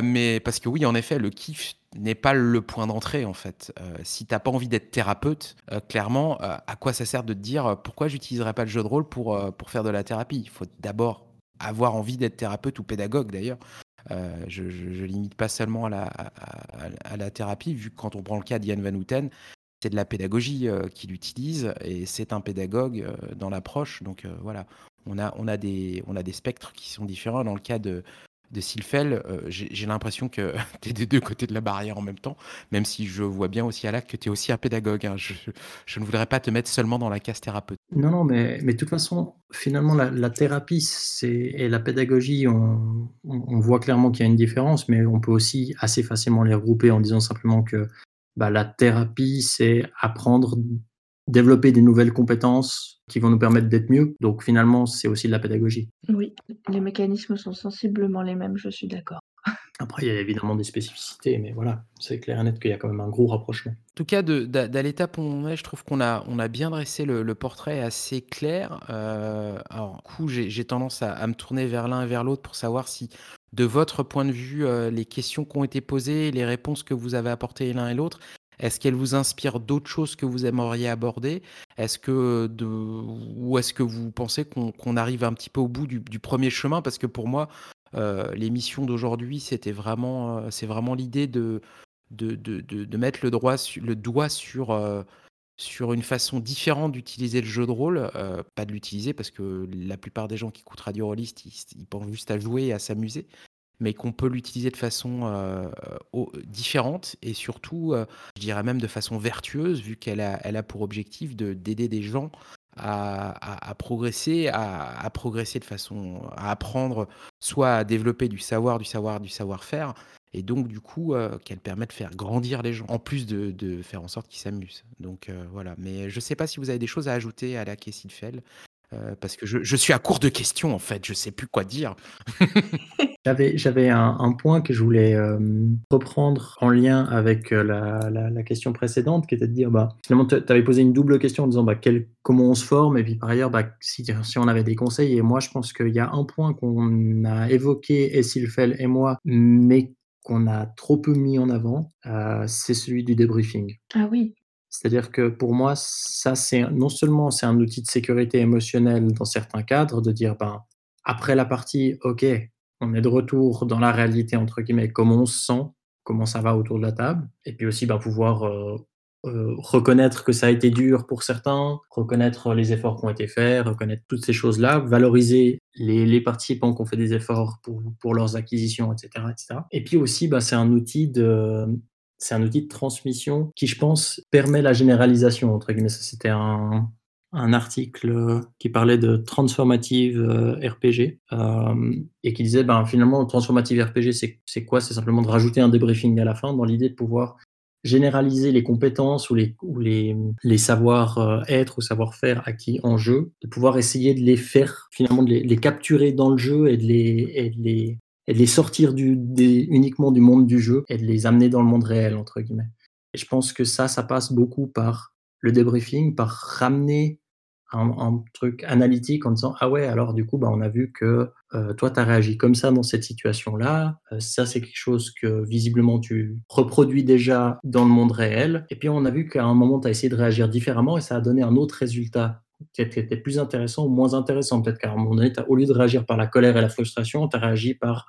S1: Mais parce que oui, en effet, le kiff n'est pas le point d'entrée, en fait. Heu, si tu as pas envie d'être thérapeute, heu, clairement, heu, à quoi ça sert de te dire, «Pourquoi j'utiliserais pas le jeu de rôle pour, faire de la thérapie?» il faut d'abord avoir envie d'être thérapeute ou pédagogue d'ailleurs. Je je limite pas seulement à la thérapie, vu que quand on prend le cas d'Ian Van Houten, c'est de la pédagogie, qu'il utilise et c'est un pédagogue, dans l'approche donc voilà. On a des spectres qui sont différents. Dans le cas de de Sylphel, heu, j'ai l'impression que tu es des 2 côtés de la barrière en même temps, même si je vois bien aussi à l'acte que tu es aussi un pédagogue, hein. Je ne voudrais pas te mettre seulement dans la case thérapeute.
S3: Non, non, mais mais de toute façon, finalement, la thérapie, et la pédagogie, on voit clairement qu'il y a une différence, mais on peut aussi assez facilement les regrouper en disant simplement que, bah, la thérapie, c'est apprendre, développer des nouvelles compétences qui vont nous permettre d'être mieux. Donc finalement, c'est aussi de la pédagogie.
S2: Oui, les mécanismes sont sensiblement les mêmes, je suis d'accord.
S3: Après, il y a évidemment des spécificités, mais voilà, c'est clair et net qu'il y a quand même un gros rapprochement.
S1: En tout cas, d'à l'étape où on est, je trouve qu'on a on a bien dressé le le portrait assez clair. Heu, alors, du coup, j'ai tendance à à me tourner vers l'un et vers l'autre pour savoir si, de votre point de vue, heu, les questions qui ont été posées, les réponses que vous avez apportées l'un et l'autre, est-ce qu'elles vous inspirent d'autres choses que vous aimeriez aborder? Est-ce que ou est-ce que vous pensez qu'on arrive un petit peu au bout du 1er chemin? Parce que pour moi, heu, l'émission d'aujourd'hui, c'était vraiment, heu, c'est vraiment l'idée de mettre le doigt sur, heu, sur une façon différente d'utiliser le jeu de rôle. Pas de l'utiliser parce que la plupart des gens qui écoutent Radio Rollist, ils ils pensent juste à jouer et à s'amuser, mais qu'on peut l'utiliser de façon, au différente et surtout, heu, je dirais même de façon vertueuse vu qu'elle a elle a pour objectif de d'aider des gens à progresser, à progresser de façon à apprendre, soit à développer du savoir, du savoir, du savoir-faire et donc du coup, heu, qu'elle permet de faire grandir les gens, en plus de de faire en sorte qu'ils s'amusent. Donc voilà, mais je sais pas si vous avez des choses à ajouter à la quai Sylphel? Heu, parce que je je suis à court de questions, en fait, je sais plus quoi dire.
S3: J'avais un un point que je voulais, hem, reprendre en lien avec, heu, la la la question précédente qui était de dire, bah, finalement, tu avais posé une double question en disant, bah, quel comment on se forme et puis par ailleurs, bah, si si on avait des conseils et moi je pense qu'il y a un point qu'on a évoqué et Sylphel et moi, mais qu'on a trop peu mis en avant, c'est celui du débriefing.
S2: Ah oui.
S3: C'est-à-dire que pour moi, ça, c'est non seulement c'est un outil de sécurité émotionnelle dans certains cadres, de dire, ben, après la partie, OK, on est de retour dans la «réalité» entre guillemets, comment on se sent, comment ça va autour de la table et puis aussi, bah, pouvoir, heu heu, reconnaître que ça a été dur pour certains, reconnaître les efforts qui ont été faits, reconnaître toutes ces choses-là, valoriser les participants qui ont fait des efforts pour pour leurs acquisitions et cetera et puis aussi, bah, c'est un outil de c'est un outil de transmission qui, je pense, permet la «généralisation» entre guillemets. C'était un un article, qui parlait de transformative, heu, RPG, hem et qui disait, ben, finalement, transformative RPG, c'est quoi? C'est simplement de rajouter un débriefing à la fin dans l'idée de pouvoir généraliser les compétences ou les, ou les, les savoir-être ou savoir-faire acquis en jeu, de pouvoir essayer de les faire, finalement, de les, capturer dans le jeu et de les, et de les, et de les sortir uniquement du monde du jeu et de les amener dans le monde réel, entre guillemets. Et je pense que ça, ça passe beaucoup par le débriefing, par ramener un, truc analytique en disant ah ouais alors du coup bah on a vu que euh, toi tu as réagi comme ça dans cette situation là euh, ça c'est quelque chose que visiblement tu reproduis déjà dans le monde réel et puis on a vu qu'à un moment tu as essayé de réagir différemment et ça a donné un autre résultat qui était plus intéressant ou moins intéressant peut-être qu'à un moment donné au lieu de réagir par la colère et la frustration tu as réagi par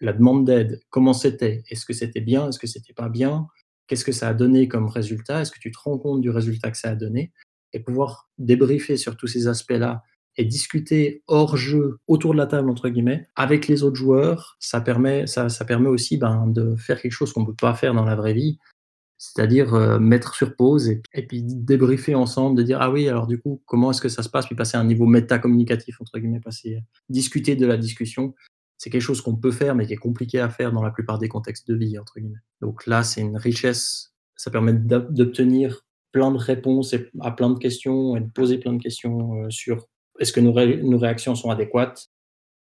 S3: la demande d'aide. Comment c'était? Est-ce que c'était bien? Est-ce que c'était pas bien? Qu'est-ce que ça a donné comme résultat? Est-ce que tu te rends compte du résultat que ça a donné? Et pouvoir débriefer sur tous ces aspects-là et discuter hors jeu, autour de la table, entre guillemets, avec les autres joueurs, ça permet, ça, ça permet aussi ben, de faire quelque chose qu'on ne peut pas faire dans la vraie vie, c'est-à-dire euh, mettre sur pause et, puis débriefer ensemble, de dire ah oui, alors du coup, comment est-ce que ça se passe, puis passer à un niveau métacommunicatif, entre guillemets, passer, discuter de la discussion. C'est quelque chose qu'on peut faire, mais qui est compliqué à faire dans la plupart des contextes de vie, entre guillemets. Donc là, c'est une richesse, ça permet d'obtenir plein de réponses à plein de questions et de poser plein de questions euh, sur est-ce que nos, réactions sont adéquates?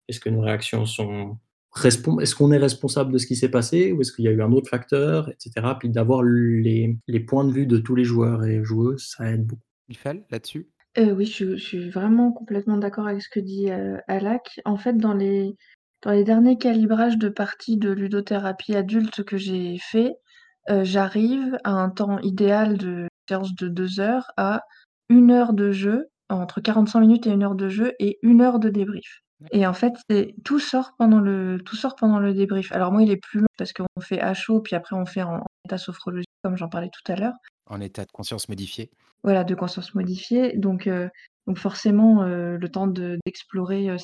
S3: Est-ce que nos réactions sont est-ce qu'on est responsable de ce qui s'est passé ou est-ce qu'il y a eu un autre facteur, etc. Puis d'avoir les, les, points de vue de tous les joueurs et joueuses, ça aide beaucoup.
S1: Michel, là-dessus?
S2: Euh, Oui, je, je, suis vraiment complètement d'accord avec ce que dit euh, Alak. En fait, dans les, dans les derniers calibrages de parties de ludothérapie adulte que j'ai fait, euh, j'arrive à un temps idéal de séance de deux heures à une heure de jeu, entre 45 minutes et une heure de jeu et une heure de débrief. Et en fait, tout sort pendant le tout sort pendant le débrief. Alors moi, il est plus long parce qu'on fait à chaud, puis après on fait en, état sophrologique, comme j'en parlais tout à l'heure.
S1: En état de conscience modifié.
S2: Voilà, de conscience modifiée. Donc, euh, donc forcément, euh, le temps d'explorer euh,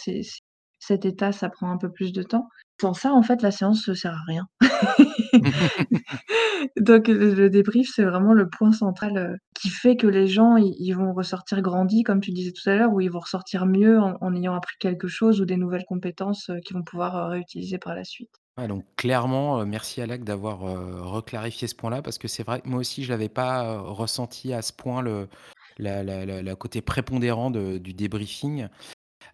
S2: cet état, ça prend un peu plus de temps. Sans ça, en fait, la séance ne sert à rien. Donc le débrief, c'est vraiment le point central, euh, qui fait que les gens, ils vont ressortir grandis, comme tu disais tout à l'heure, ou ils vont ressortir mieux en ayant appris quelque chose ou des nouvelles compétences, euh, qu'ils vont pouvoir, euh, réutiliser par la suite.
S1: Ouais, donc clairement, merci Alec d'avoir, reclarifié ce point-là parce que c'est vrai que moi aussi je l'avais pas, ressenti à ce point le la côté prépondérant du débriefing.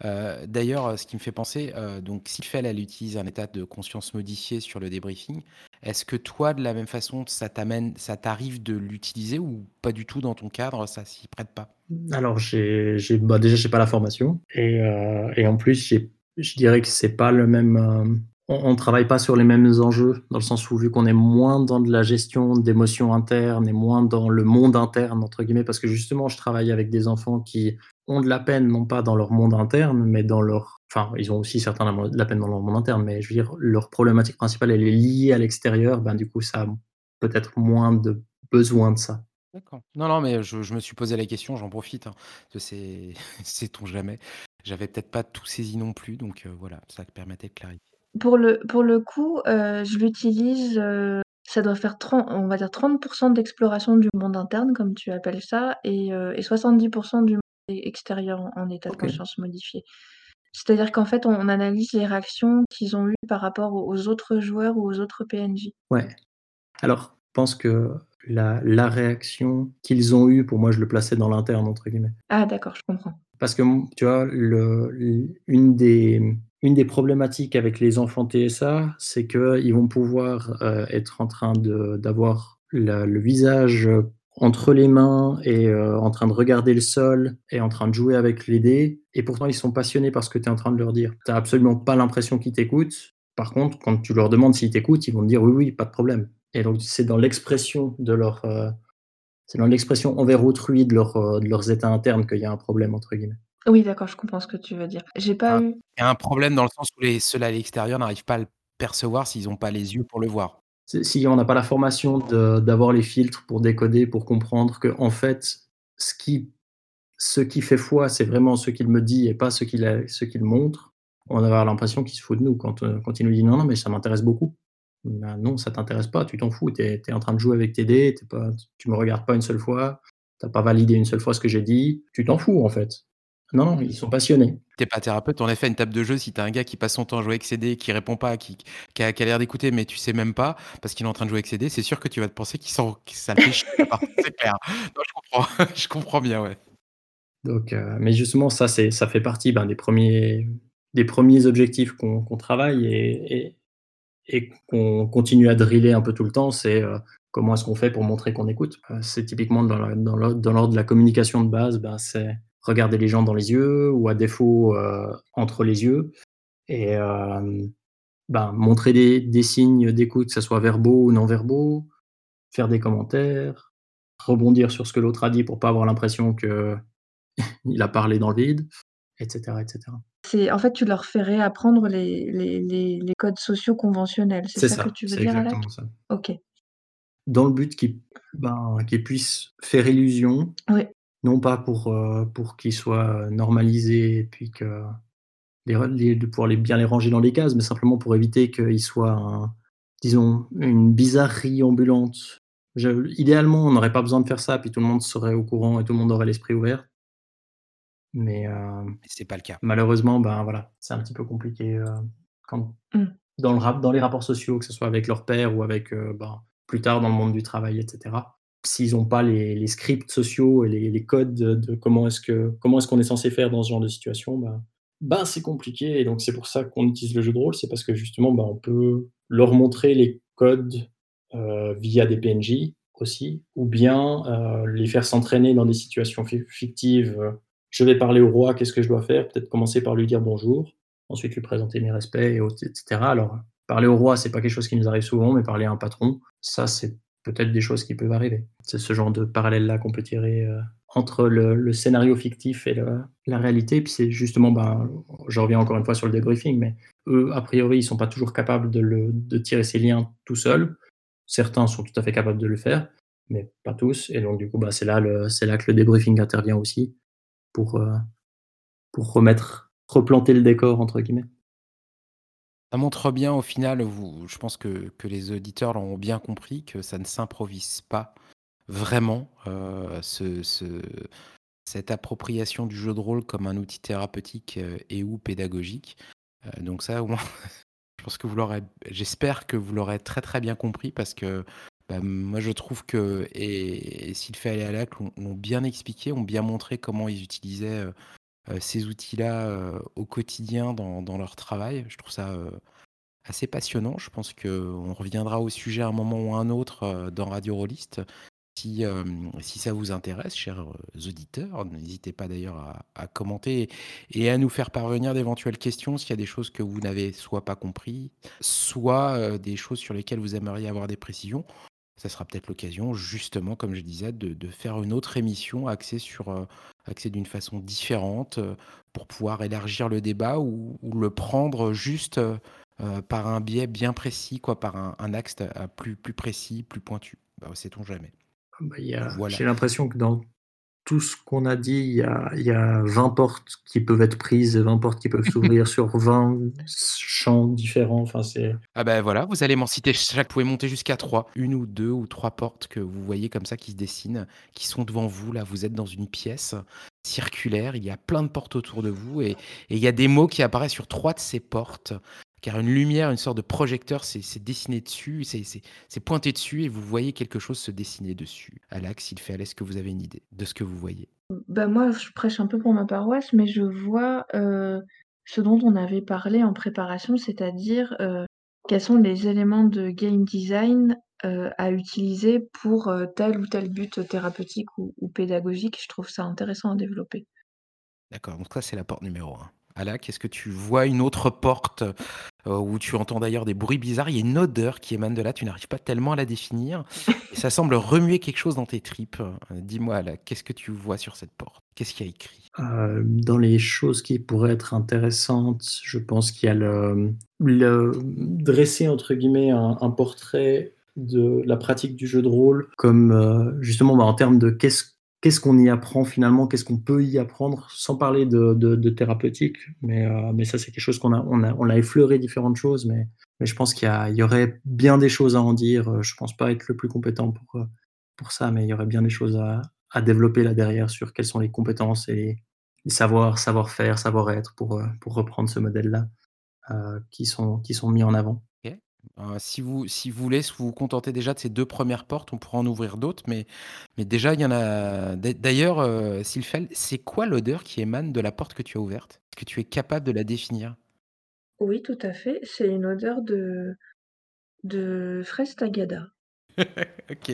S1: Euh, d'ailleurs, ce qui me fait penser, euh, donc si Fel, elle utilise un état de conscience modifié sur le débriefing, est-ce que toi, de la même façon, ça t'amène, ça t'arrive de l'utiliser ou pas du tout dans ton cadre, ça s'y prête pas?
S3: Alors, j'ai, bah, déjà, pas la formation et, euh, et en plus, je dirais que c'est pas le même, on ne travaille pas sur les mêmes enjeux, dans le sens où vu qu'on est moins dans de la gestion d'émotions internes et moins dans le monde interne, entre guillemets, parce que justement, je travaille avec des enfants qui ont de la peine, non pas dans leur monde interne, mais dans leur... Enfin, ils ont aussi certainement de la peine dans leur monde interne, mais je veux dire, leur problématique principale, elle est liée à l'extérieur, ben du coup, ça a peut-être moins de besoin de ça.
S1: D'accord. Non, non, mais je, me suis posé la question, j'en profite. Hein, c'est, sait-on jamais. J'avais peut-être pas tout saisi non plus, donc euh, voilà, ça permettait de clarifier.
S2: Pour le pour le coup, euh, je l'utilise, euh, ça doit faire 30 on va dire 30 d'exploration du monde interne comme tu appelles ça et euh, et 70% du monde extérieur en état de conscience modifié. C'est-à-dire qu'en fait, on analyse les réactions qu'ils ont eues par rapport aux autres joueurs ou aux autres PNJ.
S3: Ouais. Alors, je pense que la la réaction qu'ils ont eue, pour moi, je le plaçais dans «l'interne» entre guillemets.
S2: Ah d'accord, je comprends.
S3: Parce que, tu vois, le une des une des problématiques avec les enfants TSA, c'est qu'ils vont pouvoir euh, être en train d'avoir le visage entre les mains et euh, en train de regarder le sol et en train de jouer avec les dés. Et pourtant, ils sont passionnés par ce que tu es en train de leur dire. Tu n'as absolument pas l'impression qu'ils t'écoutent. Par contre, quand tu leur demandes s'ils t'écoutent, ils vont te dire oui, oui, pas de problème. Et donc, c'est dans l'expression de leur. Euh, c'est dans l'expression envers autrui de, leur, de leurs états internes qu'il y a un problème, entre guillemets.
S2: Oui, d'accord, je comprends ce que tu veux dire. J'ai pas eu
S1: il y a un problème dans le sens où les ceux à l'extérieur n'arrivent pas à le percevoir s'ils n'ont pas les yeux pour le voir.
S3: Si on n'a pas la formation d'avoir les filtres pour décoder, pour comprendre que en fait, ce qui fait foi, c'est vraiment ce qu'il me dit et pas ce qu'il ce montre, on va avoir l'impression qu'il se fout de nous quand, euh, quand il nous dit: «Non, non, mais ça m'intéresse beaucoup». Ben non, ça t'intéresse pas, tu t'en fous, tu es en train de jouer avec tes dés, tu pas tu me regardes pas une seule fois, tu pas validé une seule fois ce que j'ai dit, tu t'en fous, en fait. Non, non, ils sont passionnés.
S1: T'es pas thérapeute, en effet, une table de jeu, si tu as un gars qui passe son temps à jouer avec CD, qui répond pas, qui qui a l'air d'écouter, mais tu sais même pas, parce qu'il est en train de jouer avec CD, c'est sûr que tu vas te penser qu'il s'en que ça fait chier, c'est clair. Non, je comprends, je comprends bien, ouais.
S3: Donc, heu, mais justement, ça, c'est ça fait partie, ben, des premiers des premiers objectifs qu'on travaille et et et qu'on continue à driller un peu tout le temps, c'est, heu, comment est-ce qu'on fait pour montrer qu'on écoute? Heu, c'est typiquement dans l'ordre de la communication de base, ben, c'est regarder les gens dans les yeux ou à défaut, heu, entre les yeux et hem, ben, montrer des des signes d'écoute, que ça soit verbaux ou non verbaux, faire des commentaires, rebondir sur ce que l'autre a dit pour pas avoir l'impression qu'il a parlé dans le vide, et cetera, et cetera.
S2: C'est en fait, tu leur fais réapprendre les les les les codes sociaux conventionnels, c'est
S3: C'est
S2: ça que
S3: ça,
S2: tu veux
S3: c'est
S2: dire,
S3: exactement ça.
S2: OK.
S3: Dans le but qu'ils ben, qu'ils puissent faire illusion,
S2: Oui.
S3: Non pas pour, heu, pour qu'ils soient normalisés et puis que les re les de pouvoir les bien les ranger dans les cases, mais simplement pour éviter qu'ils soient un disons, une bizarrerie ambulante. Je idéalement, on n'aurait pas besoin de faire ça, puis tout le monde serait au courant et tout le monde aurait l'esprit ouvert. Mais,
S1: Mais c'est pas le cas.
S3: malheureusement, ben, voilà, c'est un petit peu compliqué, heu, quand
S2: Mmh.
S3: dans le rap dans les rapports sociaux, que ce soit avec leur père ou avec, heu, ben, plus tard dans le monde du travail, et cetera. S'ils ont pas les scripts sociaux et les codes de comment est-ce que est-ce qu'on est censé faire dans ce genre de situation, ben ben, c'est compliqué et donc c'est pour ça qu'on utilise le jeu de rôle. C'est parce que justement, ben, on peut leur montrer les codes, heu, via des PNJ aussi ou bien, heu, les faire s'entraîner dans des situations fic fictives, je vais parler au roi, qu'est-ce que je dois faire? Peut-être commencer par lui dire bonjour, ensuite lui présenter mes respects et autres et cetera. Alors, parler au roi, c'est pas quelque chose qui nous arrive souvent, mais parler à un patron, ça, c'est peut-être des choses qui peuvent arriver. C'est ce genre de parallèle-là qu'on peut tirer, heu, entre le scénario fictif et la réalité. Puis c'est justement, ben, je reviens encore une fois sur le débriefing, mais eux, a priori, ils sont pas toujours capables de le tirer ces liens tout seuls. Certains sont tout à fait capables de le faire, mais pas tous et donc du coup, bah, c'est là que le débriefing intervient aussi pour, heu, pour remettre «replanter le décor» entre guillemets.
S1: Ça montre bien au final, je pense que les auditeurs l'auront bien compris, que ça ne s'improvise pas vraiment, ce cette appropriation du jeu de rôle comme un outil thérapeutique, heu, et ou pédagogique. Heu, donc ça je pense que vous l'aurez j'espère que vous l'aurez très, très bien compris parce que, bah, moi je trouve que et et Sylphia et Alak l'ont l'ont bien expliqué, ont bien montré comment ils utilisaient, heu, ces outils-là, heu, au quotidien dans dans leur travail. Je trouve ça, heu, assez passionnant. Je pense qu'on reviendra au sujet à un moment ou à un autre, dans Radio Rôliste. Si, si ça vous intéresse, chers, auditeurs, n'hésitez pas d'ailleurs à à commenter et à nous faire parvenir d'éventuelles questions s'il y a des choses que vous n'avez soit pas compris, soit, des choses sur lesquelles vous aimeriez avoir des précisions. Ça sera peut-être l'occasion justement, comme je disais, de de faire une autre émission axée sur, heu, axée d'une façon différente, heu, pour pouvoir élargir le débat ou ou le prendre juste, heu, par un biais bien précis quoi, par un un axe, plus plus précis, plus pointu. Bah, sait-on jamais.
S3: Bah, il y a
S1: Voilà.
S3: j'ai l'impression que dans tout ce qu'on a dit, il y a il y a 20 portes qui peuvent être prises et 20 portes qui peuvent s'ouvrir sur 20 s champs différents. Enfin, c'est
S1: Ah bah, voilà, vous allez m'en citer chaque vous pouvez monter jusqu'à 3, 1 ou 2 ou 3 portes que vous voyez comme ça qui se dessinent, qui sont devant vous là. Vous êtes dans une pièce circulaire, il y a plein de portes autour de vous et et il y a des mots qui apparaissent sur 3 de ces portes, car une lumière, une sorte de projecteur s'est dessiné dessus, s'est pointé dessus et vous voyez quelque chose se dessiner dessus. Alak, Sylphia, est-ce que vous avez une idée de ce que vous voyez?
S2: Bah, moi, je prêche un peu pour ma paroisse, mais je vois, heu, ce dont on avait parlé en préparation, c'est-à-dire, heu, quels sont les éléments de game design, heu, à utiliser pour, tel ou tel but thérapeutique ou ou pédagogique. Je trouve ça intéressant à développer.
S1: D'accord, donc ça, c'est la porte numéro 1. Alak, est-ce que tu vois une autre porte, heu, où tu entends d'ailleurs des bruits bizarres? Il y a une odeur qui émane de là, tu n'arrives pas tellement à la définir et ça semble remuer quelque chose dans tes tripes. Heu, dis-moi, Alak, qu'est-ce que tu vois sur cette porte? Qu'est-ce qu'il y a écrit?
S3: Heu, dans les choses qui pourraient être intéressantes, je pense qu'il y a le le dresser entre guillemets un un portrait de la pratique du jeu de rôle comme, justement, bah, en termes de qu'est-ce qu'est-ce qu'on y apprend finalement? Qu'est-ce qu'on peut y apprendre? Sans parler de thérapeutique, mais, heu, mais ça, c'est quelque chose qu'on a effleuré différentes choses, mais je pense qu'il y aurait bien des choses à en dire. Heu, je pense pas être le plus compétent pour, heu, pour ça, mais il y aurait bien des choses à à développer là derrière sur quelles sont les compétences et savoir savoir-faire, savoir-être pour, reprendre ce modèle-là, qui sont mis en avant.
S1: Heu, si vous si vous voulez, si vous vous contentez déjà de ces 2 premières portes, on pourra en ouvrir d'autres, mais déjà il y en a d'a d'ailleurs, heu, Sylphel, c'est quoi l'odeur qui émane de la porte que tu as ouverte? Est-ce que tu es capable de la définir?
S2: Oui, tout à fait, c'est une odeur de de fraise tagada.
S1: OK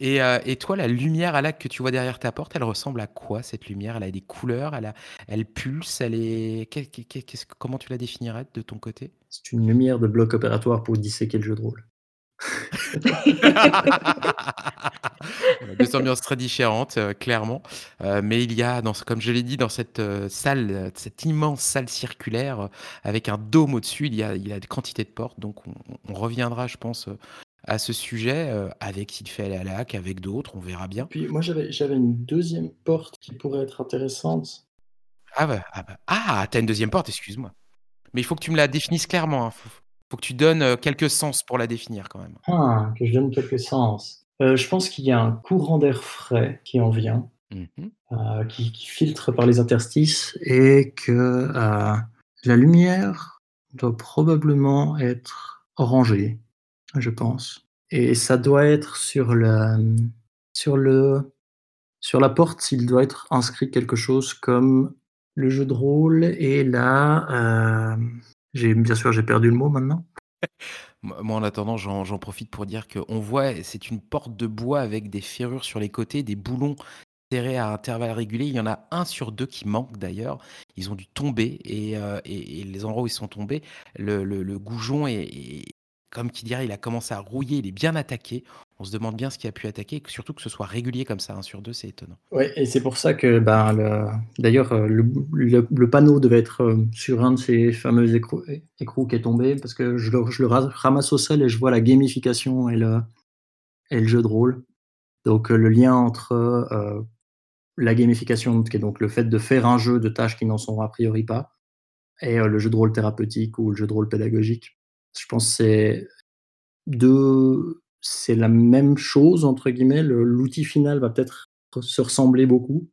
S1: et heu et toi, la lumière à la que tu vois derrière ta porte, elle ressemble à quoi cette lumière? Elle a des couleurs? Elle a elle pulse? Elle est qu'est qu'est qu'est qu'est-ce que comment tu la définirais de ton côté?
S3: C'est une lumière de bloc opératoire pour disséquer le jeu de rôle.
S1: 2 ambiances très différentes, heu, clairement, heu, mais il y a dans comme je l'ai dit, dans cette, salle, cette immense salle circulaire, avec un dôme au-dessus, il y a il y a des quantités de portes, donc on on reviendra, je pense, à ce sujet, heu, avec Sylphel et Alak, avec d'autres, on verra bien.
S3: puis moi j'avais j'avais une 2e porte qui pourrait être intéressante.
S1: Ah bah ah bah ah! Tu as une 2e porte, excuse-moi. Mais il faut que tu me la définisses clairement, hein. Faut faut que tu donnes, heu, quelques sens pour la définir quand même.
S3: Ah! Que je donne quelques sens. Heu, je pense qu'il y a un courant d'air frais qui en vient,
S1: Mmh mh.
S3: heu, qui qui filtre par les interstices et que, la lumière doit probablement être orangée, je pense et ça doit être sur le, mmh, sur le sur la porte, il doit être inscrit quelque chose comme: «Le jeu de rôle est là», hem, j'ai bien sûr, j'ai perdu le mot maintenant.
S1: Moi en attendant, j'en j'en profite pour dire qu'on voit c'est une porte de bois avec des ferrures sur les côtés, des boulons serrés à intervalles réguliers. Il y en a 1 sur 2 qui manque d'ailleurs. Ils ont dû tomber et et et les endroits où ils sont tombés, le le le goujon est est comme qui dirait, il a commencé à rouiller, il est bien attaqué. On se demande bien ce qui a pu attaquer et surtout que ce soit régulier comme ça, 1 sur 2, c'est étonnant.
S3: Ouais et c'est pour ça que, ben, le d'ailleurs, heu, le panneau devait être, heu, sur un de ces fameux écrous qui est tombé parce que je le ramasse au sol et je vois la gamification et le jeu de rôle. Donc, heu, le lien entre, la gamification qui est donc le fait de faire un jeu de tâches qui n'en sont a priori pas et le jeu de rôle thérapeutique ou le jeu de rôle pédagogique. Je pense c'est 2 c'est la «même chose» entre guillemets, le l'outil final va peut-être se ressembler beaucoup,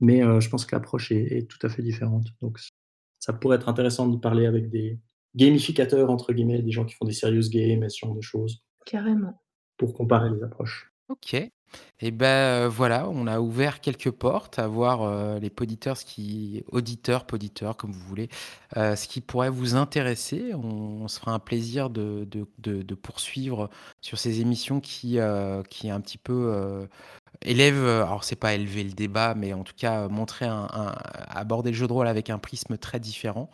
S3: mais heu, je pense que l'approche est est tout à fait différente. Donc ça pourrait être intéressant de parler avec des «gamificateurs» entre guillemets, des gens qui font des serious games et ce genre de choses
S2: Carrément.
S3: pour comparer les approches.
S1: OK et bah, heu, voilà, on a ouvert quelques portes à voir, heu, les poditeurs auditeurs, poditeurs comme vous voulez, heu, ce qui pourrait vous intéresser. On se fera un plaisir de poursuivre sur ces émissions qui, qui un petit peu, élèvent, alors c'est pas élever le débat, mais en tout cas montrer un aborder le jeu de rôle avec un prisme très différent.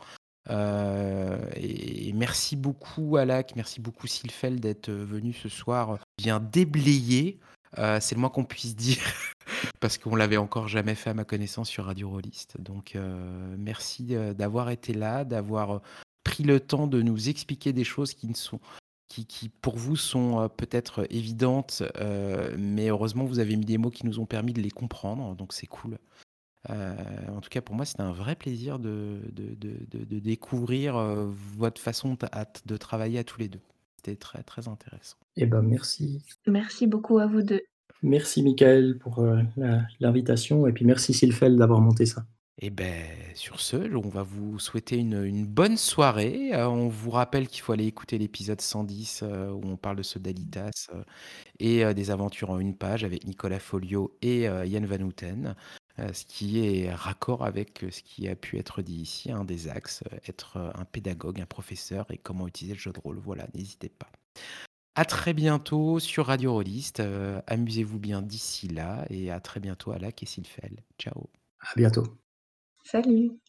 S1: Heu et merci beaucoup Alak, merci beaucoup Sylphel d'être, heu, venus ce soir, bien déblayer, c'est le moins qu'on puisse dire parce qu'on l'avait encore jamais fait à ma connaissance sur Radio Rollist. Donc, merci, d'avoir été là, d'avoir, pris le temps de nous expliquer des choses qui ne sont qui pour vous sont, peut-être évidentes, mais heureusement vous avez mis des mots qui nous ont permis de les comprendre, donc c'est cool. Heu, en tout cas pour moi, c'était un vrai plaisir de de de de de découvrir, heu, votre façon t à t de travailler à tous les 2. C'était très, très intéressant.
S3: Et bah, merci.
S2: Merci beaucoup à vous 2.
S3: Merci Michael pour, la l'invitation et puis merci Sylphel d'avoir monté ça.
S1: Et beh, sur ce, on va vous souhaiter une une bonne soirée, on vous rappelle qu'il faut aller écouter l'épisode 110, heu, où on parle de Sodalitas, heu et des aventures en 1 page avec Nicolas Folliot et Yann van Houten, heu, ce qui est raccord avec, heu, ce qui a pu être dit ici, un des axes, être, heu, un pédagogue, un professeur et comment utiliser le jeu de rôle. Voilà, n'hésitez pas. À très bientôt sur Radio Rollist, amusez-vous bien d'ici là et à très bientôt Alak et Sylphel. Ciao.
S3: À bientôt.
S2: Salut.